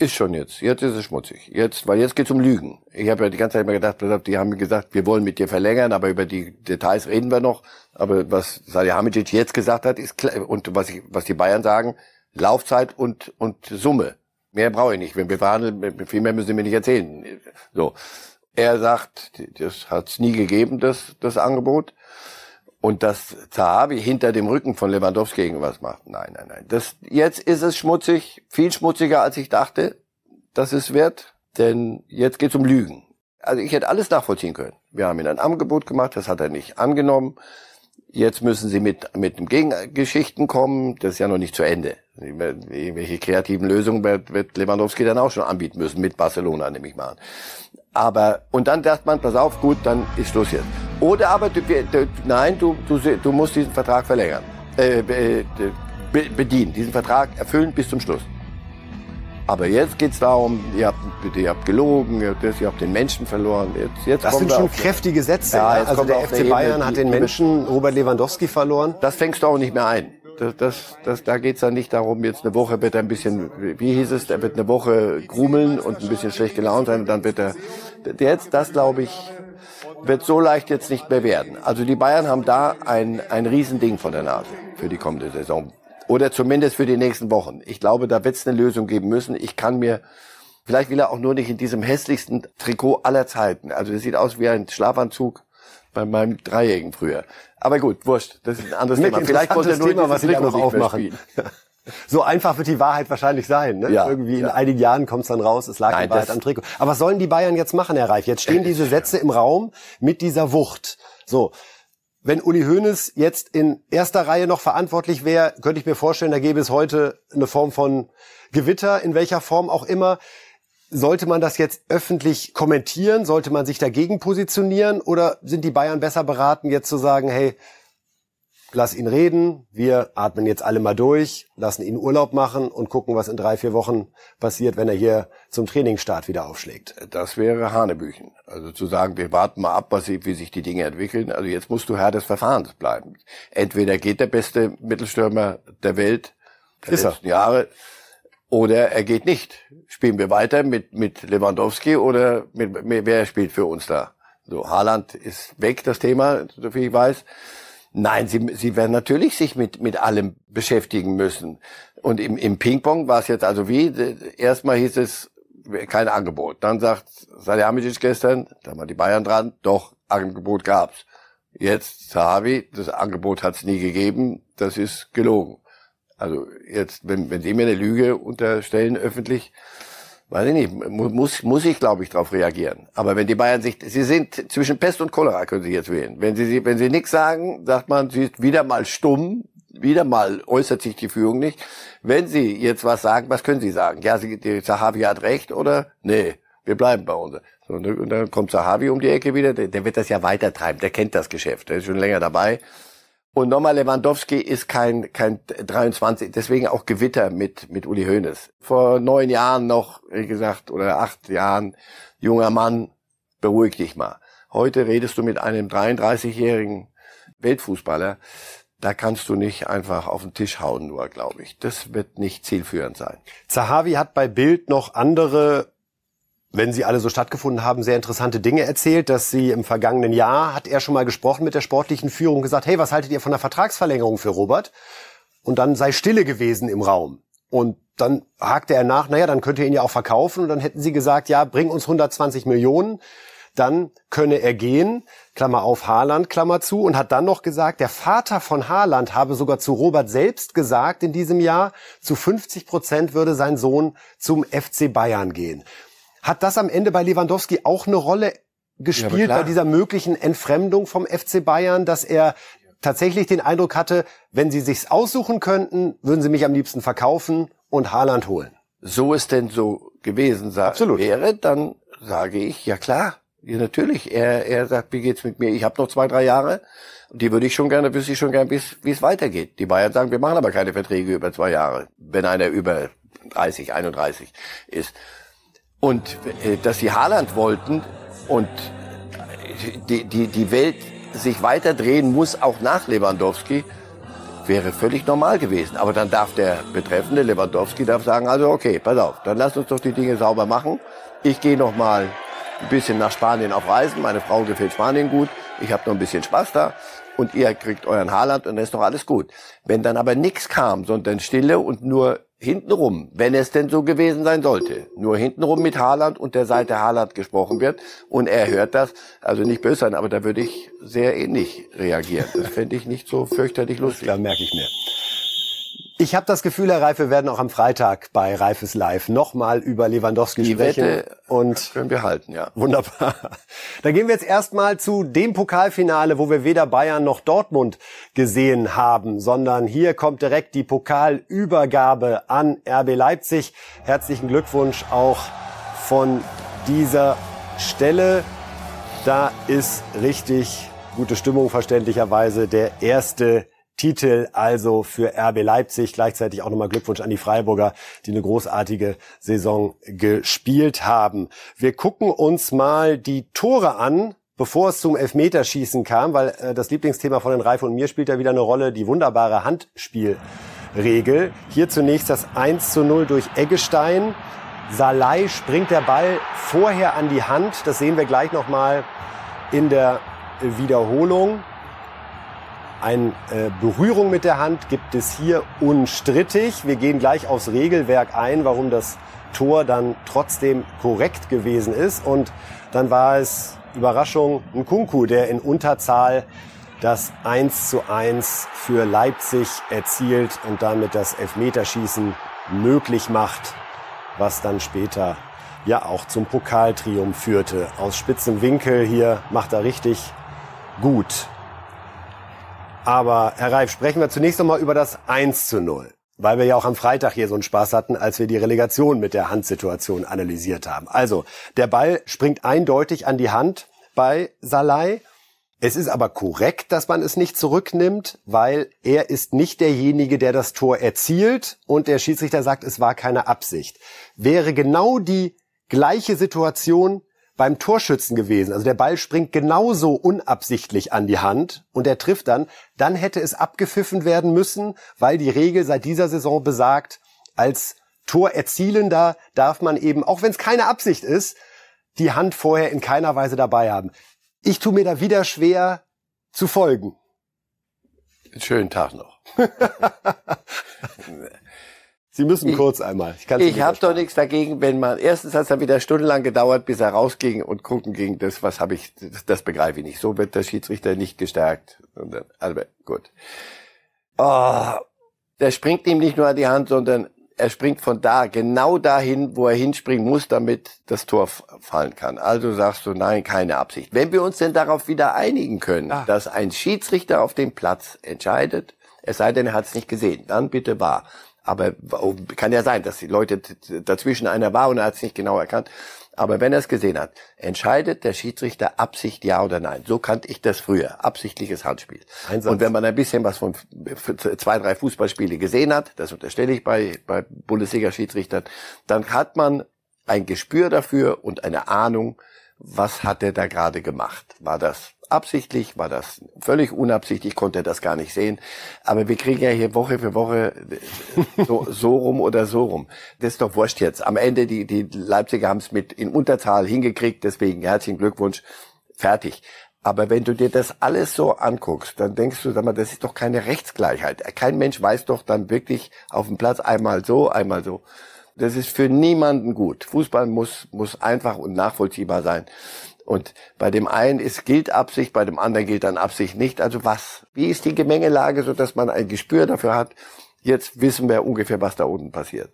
Ist schon jetzt. Jetzt ist es schmutzig. Jetzt, weil jetzt geht's um Lügen. Ich habe ja die ganze Zeit immer gedacht, die haben gesagt, wir wollen mit dir verlängern, aber über die Details reden wir noch. Aber was Salihamidzic jetzt gesagt hat, ist klar. Und was, ich, was die Bayern sagen, Laufzeit und, und Summe. Mehr brauche ich nicht. Wenn wir verhandeln, viel mehr müssen Sie mir nicht erzählen. So. Er sagt, das hat es nie gegeben, das, das Angebot. Und dass Zahavi hinter dem Rücken von Lewandowski irgendwas macht. Nein, nein, nein. Das, jetzt ist es schmutzig, viel schmutziger, als ich dachte, dass es wird. Denn jetzt geht's um Lügen. Also ich hätte alles nachvollziehen können. Wir haben ihm ein Angebot gemacht, das hat er nicht angenommen. Jetzt müssen sie mit, mit dem Gegengeschichten kommen. Das ist ja noch nicht zu Ende. Welche kreativen Lösungen wird, wird Lewandowski dann auch schon anbieten müssen, mit Barcelona, nehme ich mal an. Aber, und dann sagt man, pass auf, gut, dann ist Schluss jetzt. Oder aber, du, du, nein, du, du, du musst diesen Vertrag verlängern, äh, be, bedienen, diesen Vertrag erfüllen bis zum Schluss. Aber jetzt geht's darum, ihr habt, ihr habt gelogen, ihr habt, das, ihr habt den Menschen verloren. Jetzt, jetzt
das sind schon kräftige Sätze.
Ja,
ja. Also der FC Bayern
Ebene,
hat den Menschen Robert Lewandowski verloren.
Das fängst du auch nicht mehr ein. Das, das, das, da geht's dann nicht darum, jetzt eine Woche wird er ein bisschen, wie hieß es, er wird eine Woche grumeln und ein bisschen schlecht gelaunt sein und dann wird er, jetzt, das glaube ich, wird so leicht jetzt nicht mehr werden. Also die Bayern haben da ein, ein Riesending von der Nase für die kommende Saison. Oder zumindest für die nächsten Wochen. Ich glaube, da wird es eine Lösung geben müssen. Ich kann mir Vielleicht will er auch nur nicht in diesem hässlichsten Trikot aller Zeiten. Also das sieht aus wie ein Schlafanzug bei meinem Dreijährigen früher. Aber gut, wurscht, das ist ein anderes Thema.
Vielleicht wollte er nur Thema, was Sie da noch aufmachen. So einfach wird die Wahrheit wahrscheinlich sein. Ne? Ja, Irgendwie in ja. einigen Jahren kommt es dann raus, es lag Nein, die Wahrheit am Trikot. Aber was sollen die Bayern jetzt machen, Herr Reif? Jetzt stehen diese Sätze im Raum mit dieser Wucht. So, wenn Uli Hoeneß jetzt in erster Reihe noch verantwortlich wäre, könnte ich mir vorstellen, da gäbe es heute eine Form von Gewitter, in welcher Form auch immer. Sollte man das jetzt öffentlich kommentieren? Sollte man sich dagegen positionieren? Oder sind die Bayern besser beraten, jetzt zu sagen, hey, lass ihn reden, wir atmen jetzt alle mal durch, lassen ihn Urlaub machen und gucken, was in drei, vier Wochen passiert, wenn er hier zum Trainingsstart wieder aufschlägt.
Das wäre Hanebüchen. Also zu sagen, wir warten mal ab, was, wie sich die Dinge entwickeln. Also jetzt musst du Herr des Verfahrens bleiben. Entweder geht der beste Mittelstürmer der Welt der Ist letzten er. Jahre oder er geht nicht. Spielen wir weiter mit, mit Lewandowski oder mit, mit, wer spielt für uns da? So, Haaland ist weg, das Thema, soviel ich weiß. Nein, sie, sie werden natürlich sich mit, mit allem beschäftigen müssen. Und im, im Ping-Pong war es jetzt also wie, erstmal hieß es, kein Angebot. Dann sagt Salihamidzic gestern, da waren die Bayern dran, doch, Angebot gab's. Jetzt Zahavi, das Angebot hat's nie gegeben, das ist gelogen. Also jetzt, wenn, wenn Sie mir eine Lüge unterstellen öffentlich, weiß ich nicht, muss, muss ich, glaube ich, darauf reagieren. Aber wenn die Bayern sich, sie sind zwischen Pest und Cholera, können sie jetzt wählen. Wenn sie, wenn sie nichts sagen, sagt man, sie ist wieder mal stumm, wieder mal äußert sich die Führung nicht. Wenn sie jetzt was sagen, was können sie sagen? Ja, sie, die Sahavi hat recht oder? Nee, wir bleiben bei uns. Und dann kommt Sahavi um die Ecke wieder, der, der wird das ja weitertreiben, der kennt das Geschäft, der ist schon länger dabei. Und nochmal, Lewandowski ist kein, kein 23, deswegen auch Gewitter mit, mit Uli Hoeneß. Vor neun Jahren noch, wie gesagt, oder acht Jahren, junger Mann, beruhig dich mal. Heute redest du mit einem 33-jährigen Weltfußballer. Da kannst du nicht einfach auf den Tisch hauen, nur, glaube ich. Das wird nicht zielführend sein.
Zahavi hat bei Bild noch andere wenn sie alle so stattgefunden haben, sehr interessante Dinge erzählt, dass sie im vergangenen Jahr hat er schon mal gesprochen mit der sportlichen Führung gesagt, hey, was haltet ihr von der Vertragsverlängerung für Robert? Und dann sei Stille gewesen im Raum. Und dann hakte er nach, naja, dann könnt ihr ihn ja auch verkaufen. Und dann hätten sie gesagt, ja, bring uns 120 Millionen. Dann könne er gehen, Klammer auf Haaland, Klammer zu, und hat dann noch gesagt, der Vater von Haaland habe sogar zu Robert selbst gesagt in diesem Jahr, zu 50 Prozent würde sein Sohn zum FC Bayern gehen. Hat das am Ende bei Lewandowski auch eine Rolle gespielt ja, bei dieser möglichen Entfremdung vom FC Bayern, dass er tatsächlich den Eindruck hatte, wenn sie sich's aussuchen könnten, würden sie mich am liebsten verkaufen und Haaland holen.
So es denn so gewesen Absolut. wäre, dann sage ich, ja klar, ja, natürlich. Er, er sagt, wie geht's mit mir? Ich habe noch zwei, drei Jahre die würde ich schon gerne, wüsste ich schon gerne, wie es weitergeht. Die Bayern sagen, wir machen aber keine Verträge über zwei Jahre, wenn einer über 30, 31 ist. Und äh, dass sie Haaland wollten und die, die, die Welt sich weiter drehen muss, auch nach Lewandowski, wäre völlig normal gewesen. Aber dann darf der betreffende Lewandowski darf sagen, also okay, pass auf, dann lass uns doch die Dinge sauber machen. Ich gehe noch mal ein bisschen nach Spanien auf Reisen. Meine Frau gefällt Spanien gut. Ich habe noch ein bisschen Spaß da. Und ihr kriegt euren Haaland und dann ist doch alles gut. Wenn dann aber nichts kam, sondern Stille und nur hintenrum, wenn es denn so gewesen sein sollte, nur hintenrum mit Haaland und der Seite Haaland gesprochen wird und er hört das, also nicht böse sein, aber da würde ich sehr ähnlich reagieren. Das fände ich nicht so fürchterlich lustig.
Da merke ich mir. Ich habe das Gefühl, Herr Reif, wir werden auch am Freitag bei Reifes Live nochmal über Lewandowski Die sprechen.
Wette und können wir halten, ja.
Wunderbar. Dann gehen wir jetzt erstmal zu dem Pokalfinale, wo wir weder Bayern noch Dortmund gesehen haben, sondern hier kommt direkt die Pokalübergabe an RB Leipzig. Herzlichen Glückwunsch auch von dieser Stelle. Da ist richtig gute Stimmung verständlicherweise. Der erste Titel also für RB Leipzig. Gleichzeitig auch nochmal Glückwunsch an die Freiburger, die eine großartige Saison gespielt haben. Wir gucken uns mal die Tore an, bevor es zum Elfmeterschießen kam, weil äh, das Lieblingsthema von den Reif und mir spielt da wieder eine Rolle, die wunderbare Handspielregel. Hier zunächst das 1 zu 0 durch Eggestein. Salai springt der Ball vorher an die Hand. Das sehen wir gleich nochmal in der Wiederholung. Eine äh, Berührung mit der Hand gibt es hier unstrittig. Wir gehen gleich aufs Regelwerk ein, warum das Tor dann trotzdem korrekt gewesen ist. Und dann war es, Überraschung, ein Kunku, der in Unterzahl das 1 zu 1 für Leipzig erzielt und damit das Elfmeterschießen möglich macht, was dann später ja auch zum Pokaltriumph führte. Aus spitzem Winkel hier macht er richtig gut. Aber Herr Reif, sprechen wir zunächst einmal über das 1 zu 0. Weil wir ja auch am Freitag hier so einen Spaß hatten, als wir die Relegation mit der Handsituation analysiert haben. Also, der Ball springt eindeutig an die Hand bei Salai. Es ist aber korrekt, dass man es nicht zurücknimmt, weil er ist nicht derjenige, der das Tor erzielt und der Schiedsrichter sagt, es war keine Absicht. Wäre genau die gleiche Situation beim Torschützen gewesen. Also der Ball springt genauso unabsichtlich an die Hand und er trifft dann, dann hätte es abgepfiffen werden müssen, weil die Regel seit dieser Saison besagt, als Torerzielender darf man eben, auch wenn es keine Absicht ist, die Hand vorher in keiner Weise dabei haben. Ich tue mir da wieder schwer zu folgen.
Schönen Tag noch.
Sie müssen kurz einmal.
Ich, ich habe doch nichts dagegen, wenn man erstens hat es dann wieder stundenlang gedauert, bis er rausging und gucken ging. Das was habe ich, das, das begreife ich nicht. So wird der Schiedsrichter nicht gestärkt. Also gut. Oh, der springt ihm nicht nur an die Hand, sondern er springt von da genau dahin, wo er hinspringen muss, damit das Tor fallen kann. Also sagst du, nein, keine Absicht. Wenn wir uns denn darauf wieder einigen können, ah. dass ein Schiedsrichter auf dem Platz entscheidet, es sei denn, er hat es nicht gesehen, dann bitte wahr. Aber oh, kann ja sein, dass die Leute dazwischen einer war und er hat es nicht genau erkannt. Aber wenn er es gesehen hat, entscheidet der Schiedsrichter Absicht ja oder nein. So kannte ich das früher. Absichtliches Handspiel. Einsatz. Und wenn man ein bisschen was von zwei, drei Fußballspiele gesehen hat, das unterstelle ich bei, bei Bundesliga-Schiedsrichtern, dann hat man ein Gespür dafür und eine Ahnung, was hat er da gerade gemacht. War das absichtlich, war das völlig unabsichtlich, konnte das gar nicht sehen. Aber wir kriegen ja hier Woche für Woche so, so rum oder so rum. Das ist doch wurscht jetzt. Am Ende, die, die Leipziger haben es mit in Unterzahl hingekriegt, deswegen herzlichen Glückwunsch, fertig. Aber wenn du dir das alles so anguckst, dann denkst du, sag mal, das ist doch keine Rechtsgleichheit. Kein Mensch weiß doch dann wirklich auf dem Platz einmal so, einmal so. Das ist für niemanden gut. Fußball muss, muss einfach und nachvollziehbar sein. Und bei dem einen ist, gilt Absicht, bei dem anderen gilt dann Absicht nicht. Also was? Wie ist die Gemengelage, so dass man ein Gespür dafür hat? Jetzt wissen wir ungefähr, was da unten passiert.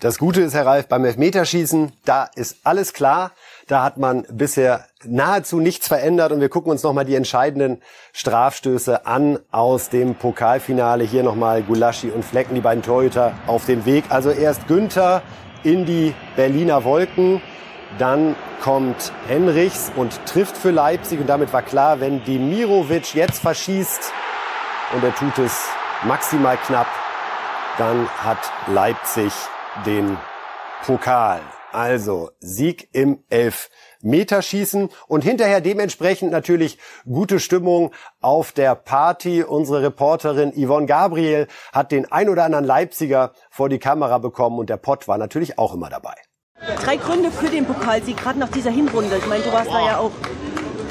Das Gute ist, Herr Ralf, beim Elfmeterschießen, da ist alles klar. Da hat man bisher nahezu nichts verändert und wir gucken uns nochmal die entscheidenden Strafstöße an aus dem Pokalfinale. Hier nochmal Gulaschi und Flecken, die beiden Torhüter auf dem Weg. Also erst Günther in die Berliner Wolken. Dann kommt Henrichs und trifft für Leipzig. Und damit war klar, wenn Demirovic jetzt verschießt und er tut es maximal knapp, dann hat Leipzig den Pokal. Also Sieg im Elfmeterschießen und hinterher dementsprechend natürlich gute Stimmung auf der Party. Unsere Reporterin Yvonne Gabriel hat den ein oder anderen Leipziger vor die Kamera bekommen und der Pott war natürlich auch immer dabei.
Drei Gründe für den Pokalsieg, gerade nach dieser Hinrunde. Ich meine, du warst da ja auch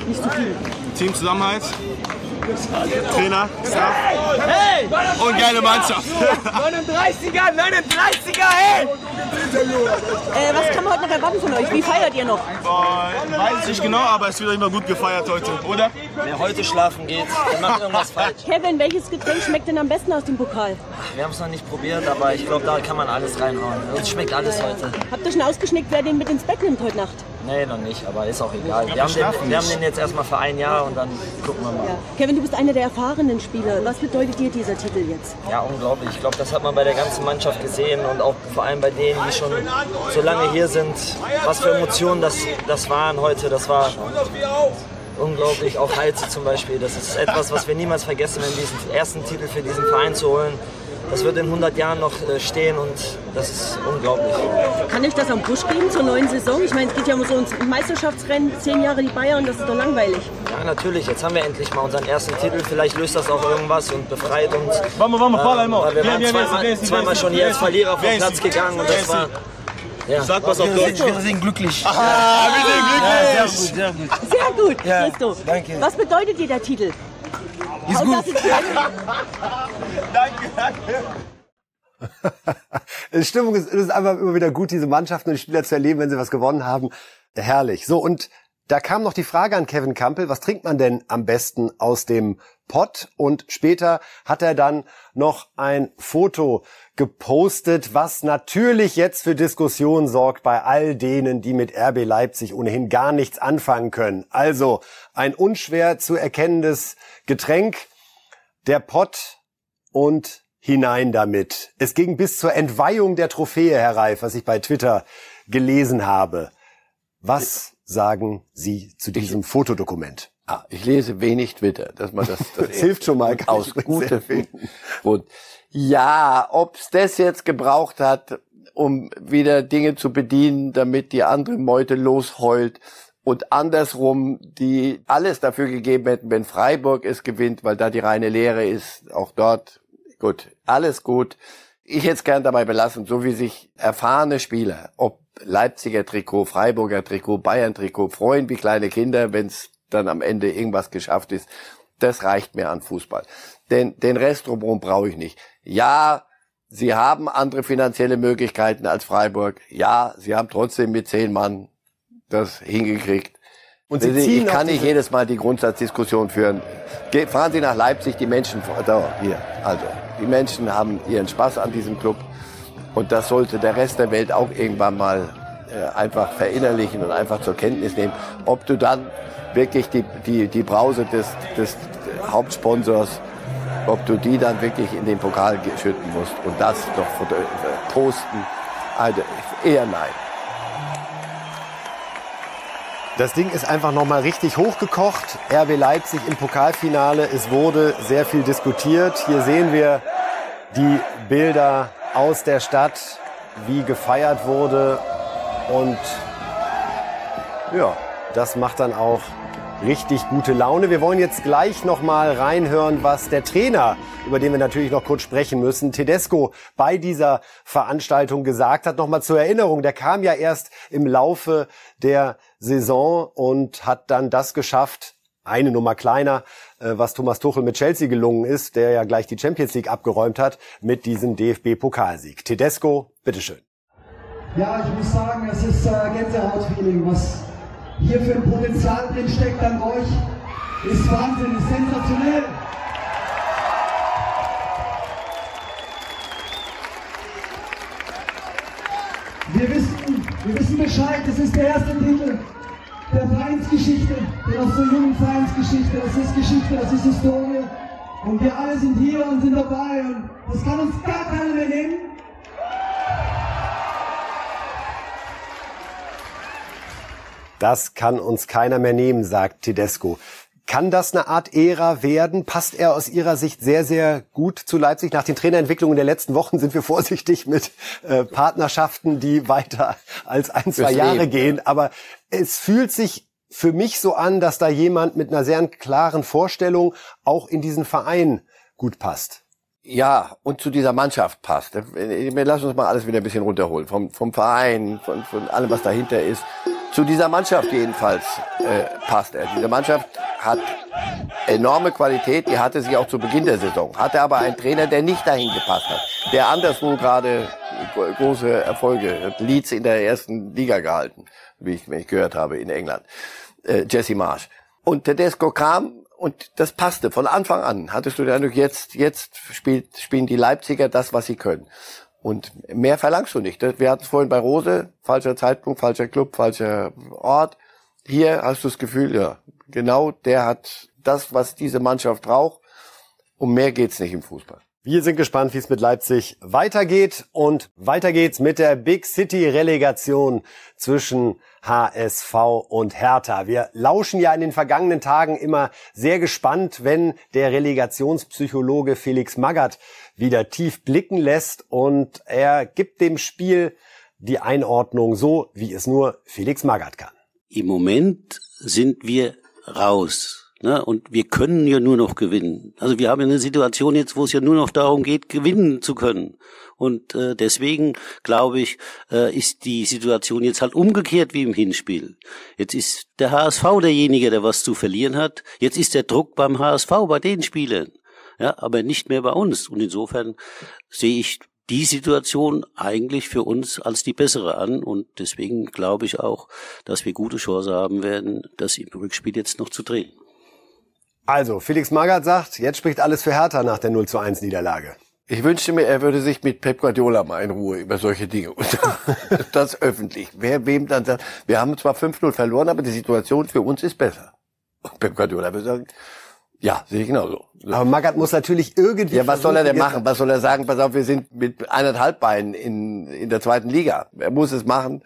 nicht so viel.
Teamzusammenhalt, Trainer, Staff hey! und geile Mannschaft.
39er, 39er, hey! Äh, was kann man heute noch erwarten von euch? Wie feiert ihr noch?
Äh, weiß ich nicht genau, aber es wird immer gut gefeiert heute, oder?
Wer heute schlafen geht, der macht irgendwas falsch.
Kevin, welches Getränk schmeckt denn am besten aus dem Pokal?
Wir haben es noch nicht probiert, aber ich glaube, da kann man alles reinhauen. Es schmeckt alles heute.
Habt ihr schon ausgeschnickt, wer den mit ins Bett nimmt heute Nacht?
Nee, noch nicht, aber ist auch egal. Wir haben, den, wir haben den jetzt erstmal für ein Jahr und dann gucken wir mal. Ja.
Kevin, du bist einer der erfahrenen Spieler. Was bedeutet dir dieser Titel jetzt?
Ja, unglaublich. Ich glaube, das hat man bei der ganzen Mannschaft gesehen und auch vor allem bei denen, die schon so lange hier sind. Was für Emotionen das, das waren heute. Das war unglaublich. Auch Halze zum Beispiel. Das ist etwas, was wir niemals vergessen werden, diesen ersten Titel für diesen Verein zu holen das wird in 100 Jahren noch äh, stehen und das ist unglaublich.
Kann ich das am Push geben zur neuen Saison? Ich meine, es geht ja um so ein Meisterschaftsrennen, zehn Jahre die Bayern, das ist doch langweilig.
Ja, natürlich. Jetzt haben wir endlich mal unseren ersten Titel. Vielleicht löst das auch irgendwas und befreit uns.
Vamos, vamos,
äh, weil wir waren zweimal, zweimal schon hier als Verlierer vom Platz gegangen und das war
ja. Sag was auf Deutsch.
Wir sind glücklich.
Ah, wir
sind glücklich. Ja, sehr gut, sehr gut. Sehr gut, ja, Christo. Danke. Was bedeutet dir der Titel?
Ist gut.
danke, danke.
Die Stimmung ist, ist einfach immer wieder gut, diese Mannschaften und die Spieler zu erleben, wenn sie was gewonnen haben. Herrlich. So, und da kam noch die Frage an Kevin Campbell, was trinkt man denn am besten aus dem Pott? Und später hat er dann noch ein Foto gepostet, was natürlich jetzt für Diskussionen sorgt bei all denen, die mit RB Leipzig ohnehin gar nichts anfangen können. Also ein unschwer zu erkennendes Getränk, der Pott und hinein damit. Es ging bis zur Entweihung der Trophäe, Herr Reif, was ich bei Twitter gelesen habe. Was sagen Sie zu diesem ich, Fotodokument?
Ah, ich lese wenig Twitter, dass man das,
das hilft schon mal
aus guter Grund. Ja, ob's das jetzt gebraucht hat, um wieder Dinge zu bedienen, damit die andere Meute losheult und andersrum, die alles dafür gegeben hätten, wenn Freiburg es gewinnt, weil da die reine Lehre ist, auch dort Gut, alles gut. Ich hätte es gern dabei belassen, so wie sich erfahrene Spieler, ob Leipziger Trikot, Freiburger Trikot, Bayern Trikot, freuen wie kleine Kinder, wenn es dann am Ende irgendwas geschafft ist. Das reicht mir an Fußball. Denn den Rest drumherum brauche ich nicht. Ja, sie haben andere finanzielle Möglichkeiten als Freiburg. Ja, sie haben trotzdem mit zehn Mann das hingekriegt. Und Sie ziehen ich kann nicht jedes Mal die Grundsatzdiskussion führen. fahren Sie nach Leipzig, die Menschen, da, hier, also, die Menschen haben ihren Spaß an diesem Club. Und das sollte der Rest der Welt auch irgendwann mal äh, einfach verinnerlichen und einfach zur Kenntnis nehmen. Ob du dann wirklich die, die, die Brause des, des Hauptsponsors, ob du die dann wirklich in den Pokal schütten musst und das doch äh, posten, also eher nein.
Das Ding ist einfach nochmal richtig hochgekocht. RB Leipzig im Pokalfinale. Es wurde sehr viel diskutiert. Hier sehen wir die Bilder aus der Stadt, wie gefeiert wurde. Und ja, das macht dann auch richtig gute Laune. Wir wollen jetzt gleich noch mal reinhören, was der Trainer, über den wir natürlich noch kurz sprechen müssen, Tedesco bei dieser Veranstaltung gesagt hat. Nochmal zur Erinnerung, der kam ja erst im Laufe der Saison und hat dann das geschafft, eine Nummer kleiner, äh, was Thomas Tuchel mit Chelsea gelungen ist, der ja gleich die Champions League abgeräumt hat mit diesem DFB-Pokalsieg. Tedesco, bitteschön.
Ja, ich muss sagen, es ist äh, Gänsehaut-Feeling, was hier für ein Potenzial drin steckt an euch, ist Wahnsinn, ist sensationell. Wir wissen, wir wissen Bescheid, das ist der erste Titel der Vereinsgeschichte, der noch so jungen Vereinsgeschichte, das ist Geschichte, das ist Historie. Und wir alle sind hier und sind dabei und das kann uns gar keiner mehr nehmen.
Das kann uns keiner mehr nehmen, sagt Tedesco. Kann das eine Art Ära werden? Passt er aus Ihrer Sicht sehr, sehr gut zu Leipzig? Nach den Trainerentwicklungen der letzten Wochen sind wir vorsichtig mit äh, Partnerschaften, die weiter als ein, zwei Jahre gehen. Aber es fühlt sich für mich so an, dass da jemand mit einer sehr klaren Vorstellung auch in diesen Verein gut passt.
Ja, und zu dieser Mannschaft passt. Wir lassen uns mal alles wieder ein bisschen runterholen. Vom, vom Verein, von, von allem, was dahinter ist. Zu dieser Mannschaft jedenfalls äh, passt er. Diese Mannschaft hat enorme Qualität, die hatte sie auch zu Beginn der Saison. Hatte aber einen Trainer, der nicht dahin gepasst hat. Der anderswo gerade große Erfolge, Leeds in der ersten Liga gehalten, wie ich, wie ich gehört habe in England. Äh, Jesse Marsch. Und Tedesco kam und das passte von Anfang an. Hattest du den Eindruck, jetzt, jetzt spielt, spielen die Leipziger das, was sie können. Und mehr verlangst du nicht. Wir hatten es vorhin bei Rose, falscher Zeitpunkt, falscher Club, falscher Ort. Hier hast du das Gefühl, ja, genau der hat das, was diese Mannschaft braucht. Um mehr geht's nicht im Fußball.
Wir sind gespannt, wie es mit Leipzig weitergeht. Und weiter geht's mit der Big City Relegation zwischen HSV und Hertha. Wir lauschen ja in den vergangenen Tagen immer sehr gespannt, wenn der Relegationspsychologe Felix Magath wieder tief blicken lässt und er gibt dem Spiel die Einordnung so, wie es nur Felix Magath kann.
Im Moment sind wir raus Ne? Und wir können ja nur noch gewinnen. Also wir haben eine Situation jetzt, wo es ja nur noch darum geht, gewinnen zu können. Und äh, deswegen glaube ich, äh, ist die Situation jetzt halt umgekehrt wie im Hinspiel. Jetzt ist der HSV derjenige, der was zu verlieren hat. Jetzt ist der Druck beim HSV, bei den Spielern. Ja, aber nicht mehr bei uns. Und insofern sehe ich die Situation eigentlich für uns als die bessere an und deswegen glaube ich auch, dass wir gute Chance haben werden, das im Rückspiel jetzt noch zu drehen.
Also, Felix Magath sagt, jetzt spricht alles für Hertha nach der 0 zu 1 Niederlage.
Ich wünschte mir, er würde sich mit Pep Guardiola mal in Ruhe über solche Dinge das öffentlich. Wer wem dann sagt, wir haben zwar 5-0 verloren, aber die Situation für uns ist besser. Und Pep Guardiola würde sagen, ja, sehe ich genauso.
Aber Magath muss natürlich irgendwie.
Ja, was soll er denn machen? Was soll er sagen? Pass auf, wir sind mit eineinhalb Beinen in, in der zweiten Liga. Er muss es machen.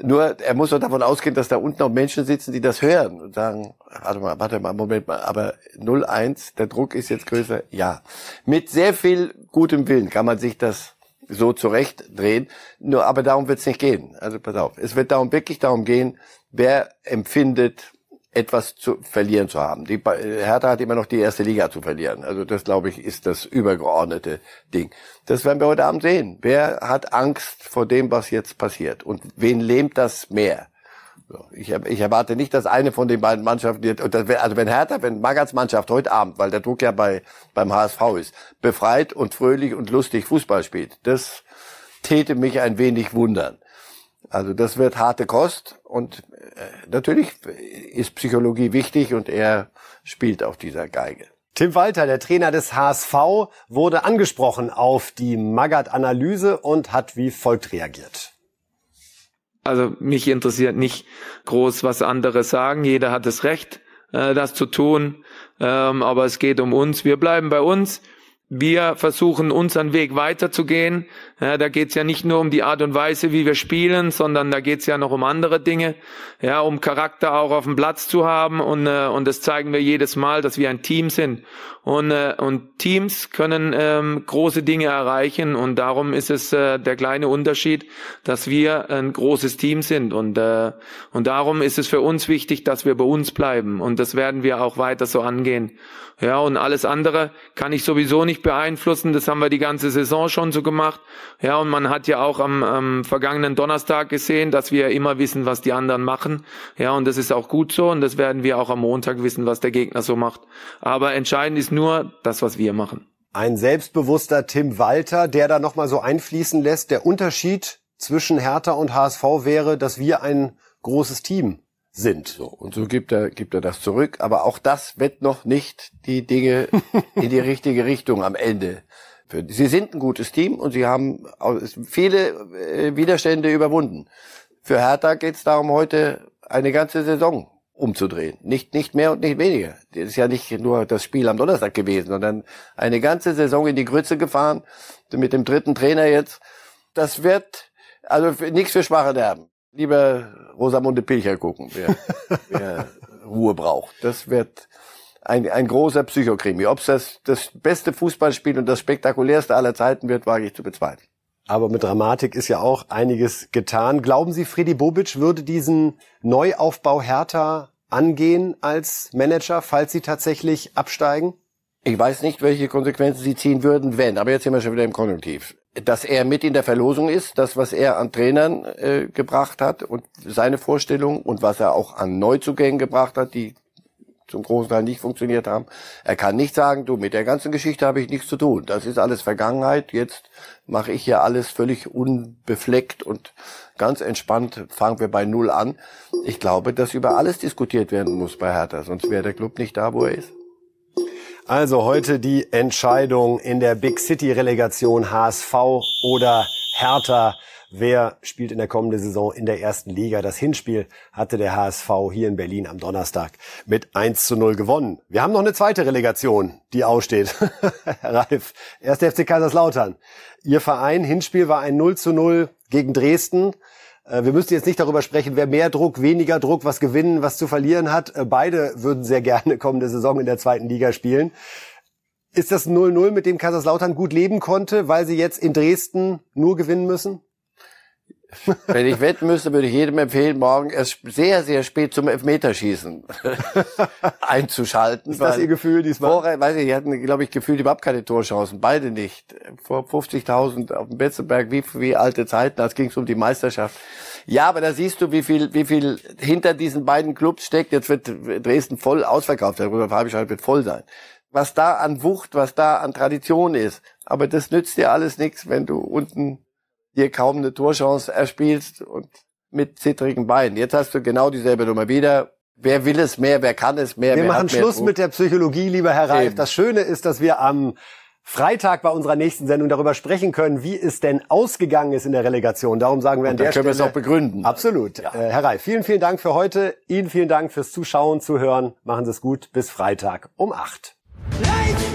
Nur, er muss doch davon ausgehen, dass da unten auch Menschen sitzen, die das hören und sagen, warte mal, warte mal, Moment mal, aber 0-1, der Druck ist jetzt größer. Ja. Mit sehr viel gutem Willen kann man sich das so zurechtdrehen. Nur, aber darum wird es nicht gehen. Also pass auf. Es wird darum wirklich darum gehen, wer empfindet etwas zu verlieren zu haben. Die Hertha hat immer noch die erste Liga zu verlieren. Also das, glaube ich, ist das übergeordnete Ding. Das werden wir heute Abend sehen. Wer hat Angst vor dem, was jetzt passiert? Und wen lähmt das mehr? Ich, ich erwarte nicht, dass eine von den beiden Mannschaften, also wenn Hertha, wenn Magats Mannschaft heute Abend, weil der Druck ja bei, beim HSV ist, befreit und fröhlich und lustig Fußball spielt, das täte mich ein wenig wundern. Also das wird harte Kost und äh, natürlich ist Psychologie wichtig und er spielt auf dieser Geige.
Tim Walter, der Trainer des HSV, wurde angesprochen auf die Magath-Analyse und hat wie folgt reagiert.
Also mich interessiert nicht groß, was andere sagen. Jeder hat das Recht, äh, das zu tun. Ähm, aber es geht um uns. Wir bleiben bei uns. Wir versuchen unseren Weg weiterzugehen. Ja, da geht's ja nicht nur um die Art und Weise, wie wir spielen, sondern da geht's ja noch um andere Dinge, ja, um Charakter auch auf dem Platz zu haben. Und äh, und das zeigen wir jedes Mal, dass wir ein Team sind. Und äh, und Teams können ähm, große Dinge erreichen. Und darum ist es äh, der kleine Unterschied, dass wir ein großes Team sind. Und äh, und darum ist es für uns wichtig, dass wir bei uns bleiben. Und das werden wir auch weiter so angehen. Ja, und alles andere kann ich sowieso nicht beeinflussen. Das haben wir die ganze Saison schon so gemacht. Ja, und man hat ja auch am, am vergangenen Donnerstag gesehen, dass wir immer wissen, was die anderen machen. Ja, und das ist auch gut so. Und das werden wir auch am Montag wissen, was der Gegner so macht. Aber entscheidend ist nur das, was wir machen.
Ein selbstbewusster Tim Walter, der da nochmal so einfließen lässt. Der Unterschied zwischen Hertha und HSV wäre, dass wir ein großes Team sind.
So, und so gibt er, gibt er das zurück. Aber auch das wird noch nicht die Dinge in die richtige Richtung am Ende. Sie sind ein gutes Team und sie haben viele äh, Widerstände überwunden. Für Hertha geht es darum, heute eine ganze Saison umzudrehen. Nicht, nicht mehr und nicht weniger. Das ist ja nicht nur das Spiel am Donnerstag gewesen, sondern eine ganze Saison in die Grütze gefahren, mit dem dritten Trainer jetzt. Das wird also nichts für schwache Nerven lieber Rosamunde Pilcher gucken, wer, wer Ruhe braucht. Das wird ein, ein großer Psychokrimi. Ob es das, das beste Fußballspiel und das spektakulärste aller Zeiten wird, wage ich zu bezweifeln.
Aber mit Dramatik ist ja auch einiges getan. Glauben Sie, Freddy Bobic würde diesen Neuaufbau Hertha angehen als Manager, falls sie tatsächlich absteigen?
Ich weiß nicht, welche Konsequenzen sie ziehen würden, wenn. Aber jetzt sind wir schon wieder im Konjunktiv dass er mit in der Verlosung ist, das, was er an Trainern äh, gebracht hat und seine Vorstellung und was er auch an Neuzugängen gebracht hat, die zum großen Teil nicht funktioniert haben. Er kann nicht sagen, du, mit der ganzen Geschichte habe ich nichts zu tun. Das ist alles Vergangenheit. Jetzt mache ich hier alles völlig unbefleckt und ganz entspannt fangen wir bei Null an. Ich glaube, dass über alles diskutiert werden muss bei Hertha, sonst wäre der Club nicht da, wo er ist.
Also heute die Entscheidung in der Big City Relegation HSV oder Hertha. Wer spielt in der kommenden Saison in der ersten Liga? Das Hinspiel hatte der HSV hier in Berlin am Donnerstag mit 1 zu 0 gewonnen. Wir haben noch eine zweite Relegation, die aussteht. Ralf, erst FC Kaiserslautern. Ihr Verein, Hinspiel war ein 0 zu 0 gegen Dresden. Äh, wir müssen jetzt nicht darüber sprechen, wer mehr Druck, weniger Druck, was gewinnen, was zu verlieren hat. Äh, beide würden sehr gerne kommende Saison in der zweiten Liga spielen. Ist das 0-0, mit dem Kaiserslautern gut leben konnte, weil sie jetzt in Dresden nur gewinnen müssen?
Wenn ich wetten müsste, würde ich jedem empfehlen, morgen erst sehr, sehr spät zum Elfmeterschießen einzuschalten.
Ist das Ihr Gefühl diesmal?
Vorher, weiß ich, die hatten, glaube ich, gefühlt überhaupt keine Torchancen. Beide nicht. Vor 50.000 auf dem Betzenberg, wie, wie alte Zeiten, als ging es um die Meisterschaft. Ja, aber da siehst du, wie viel, wie viel hinter diesen beiden Clubs steckt. Jetzt wird Dresden voll ausverkauft. Der Rudolf Habicheit wird voll sein. was da an Wucht, was da an Tradition ist. Aber das nützt dir alles nichts, wenn du unten dir kaum eine Torchance erspielst und mit zittrigen Beinen. Jetzt hast du genau dieselbe Nummer wieder. Wer will es mehr, wer kann es mehr?
Wir
wer
machen Schluss mit der Psychologie, lieber Herr Reif.
Eben.
Das Schöne ist, dass wir am Freitag bei unserer nächsten Sendung darüber sprechen können, wie es denn ausgegangen ist in der Relegation. Darum sagen wir an
Und dann
der
können wir
Stelle
es auch begründen.
Absolut. Äh, Herr Reif, vielen, vielen Dank für heute. Ihnen vielen Dank fürs Zuschauen, Zuhören. Machen Sie es gut. Bis Freitag um acht.
Lights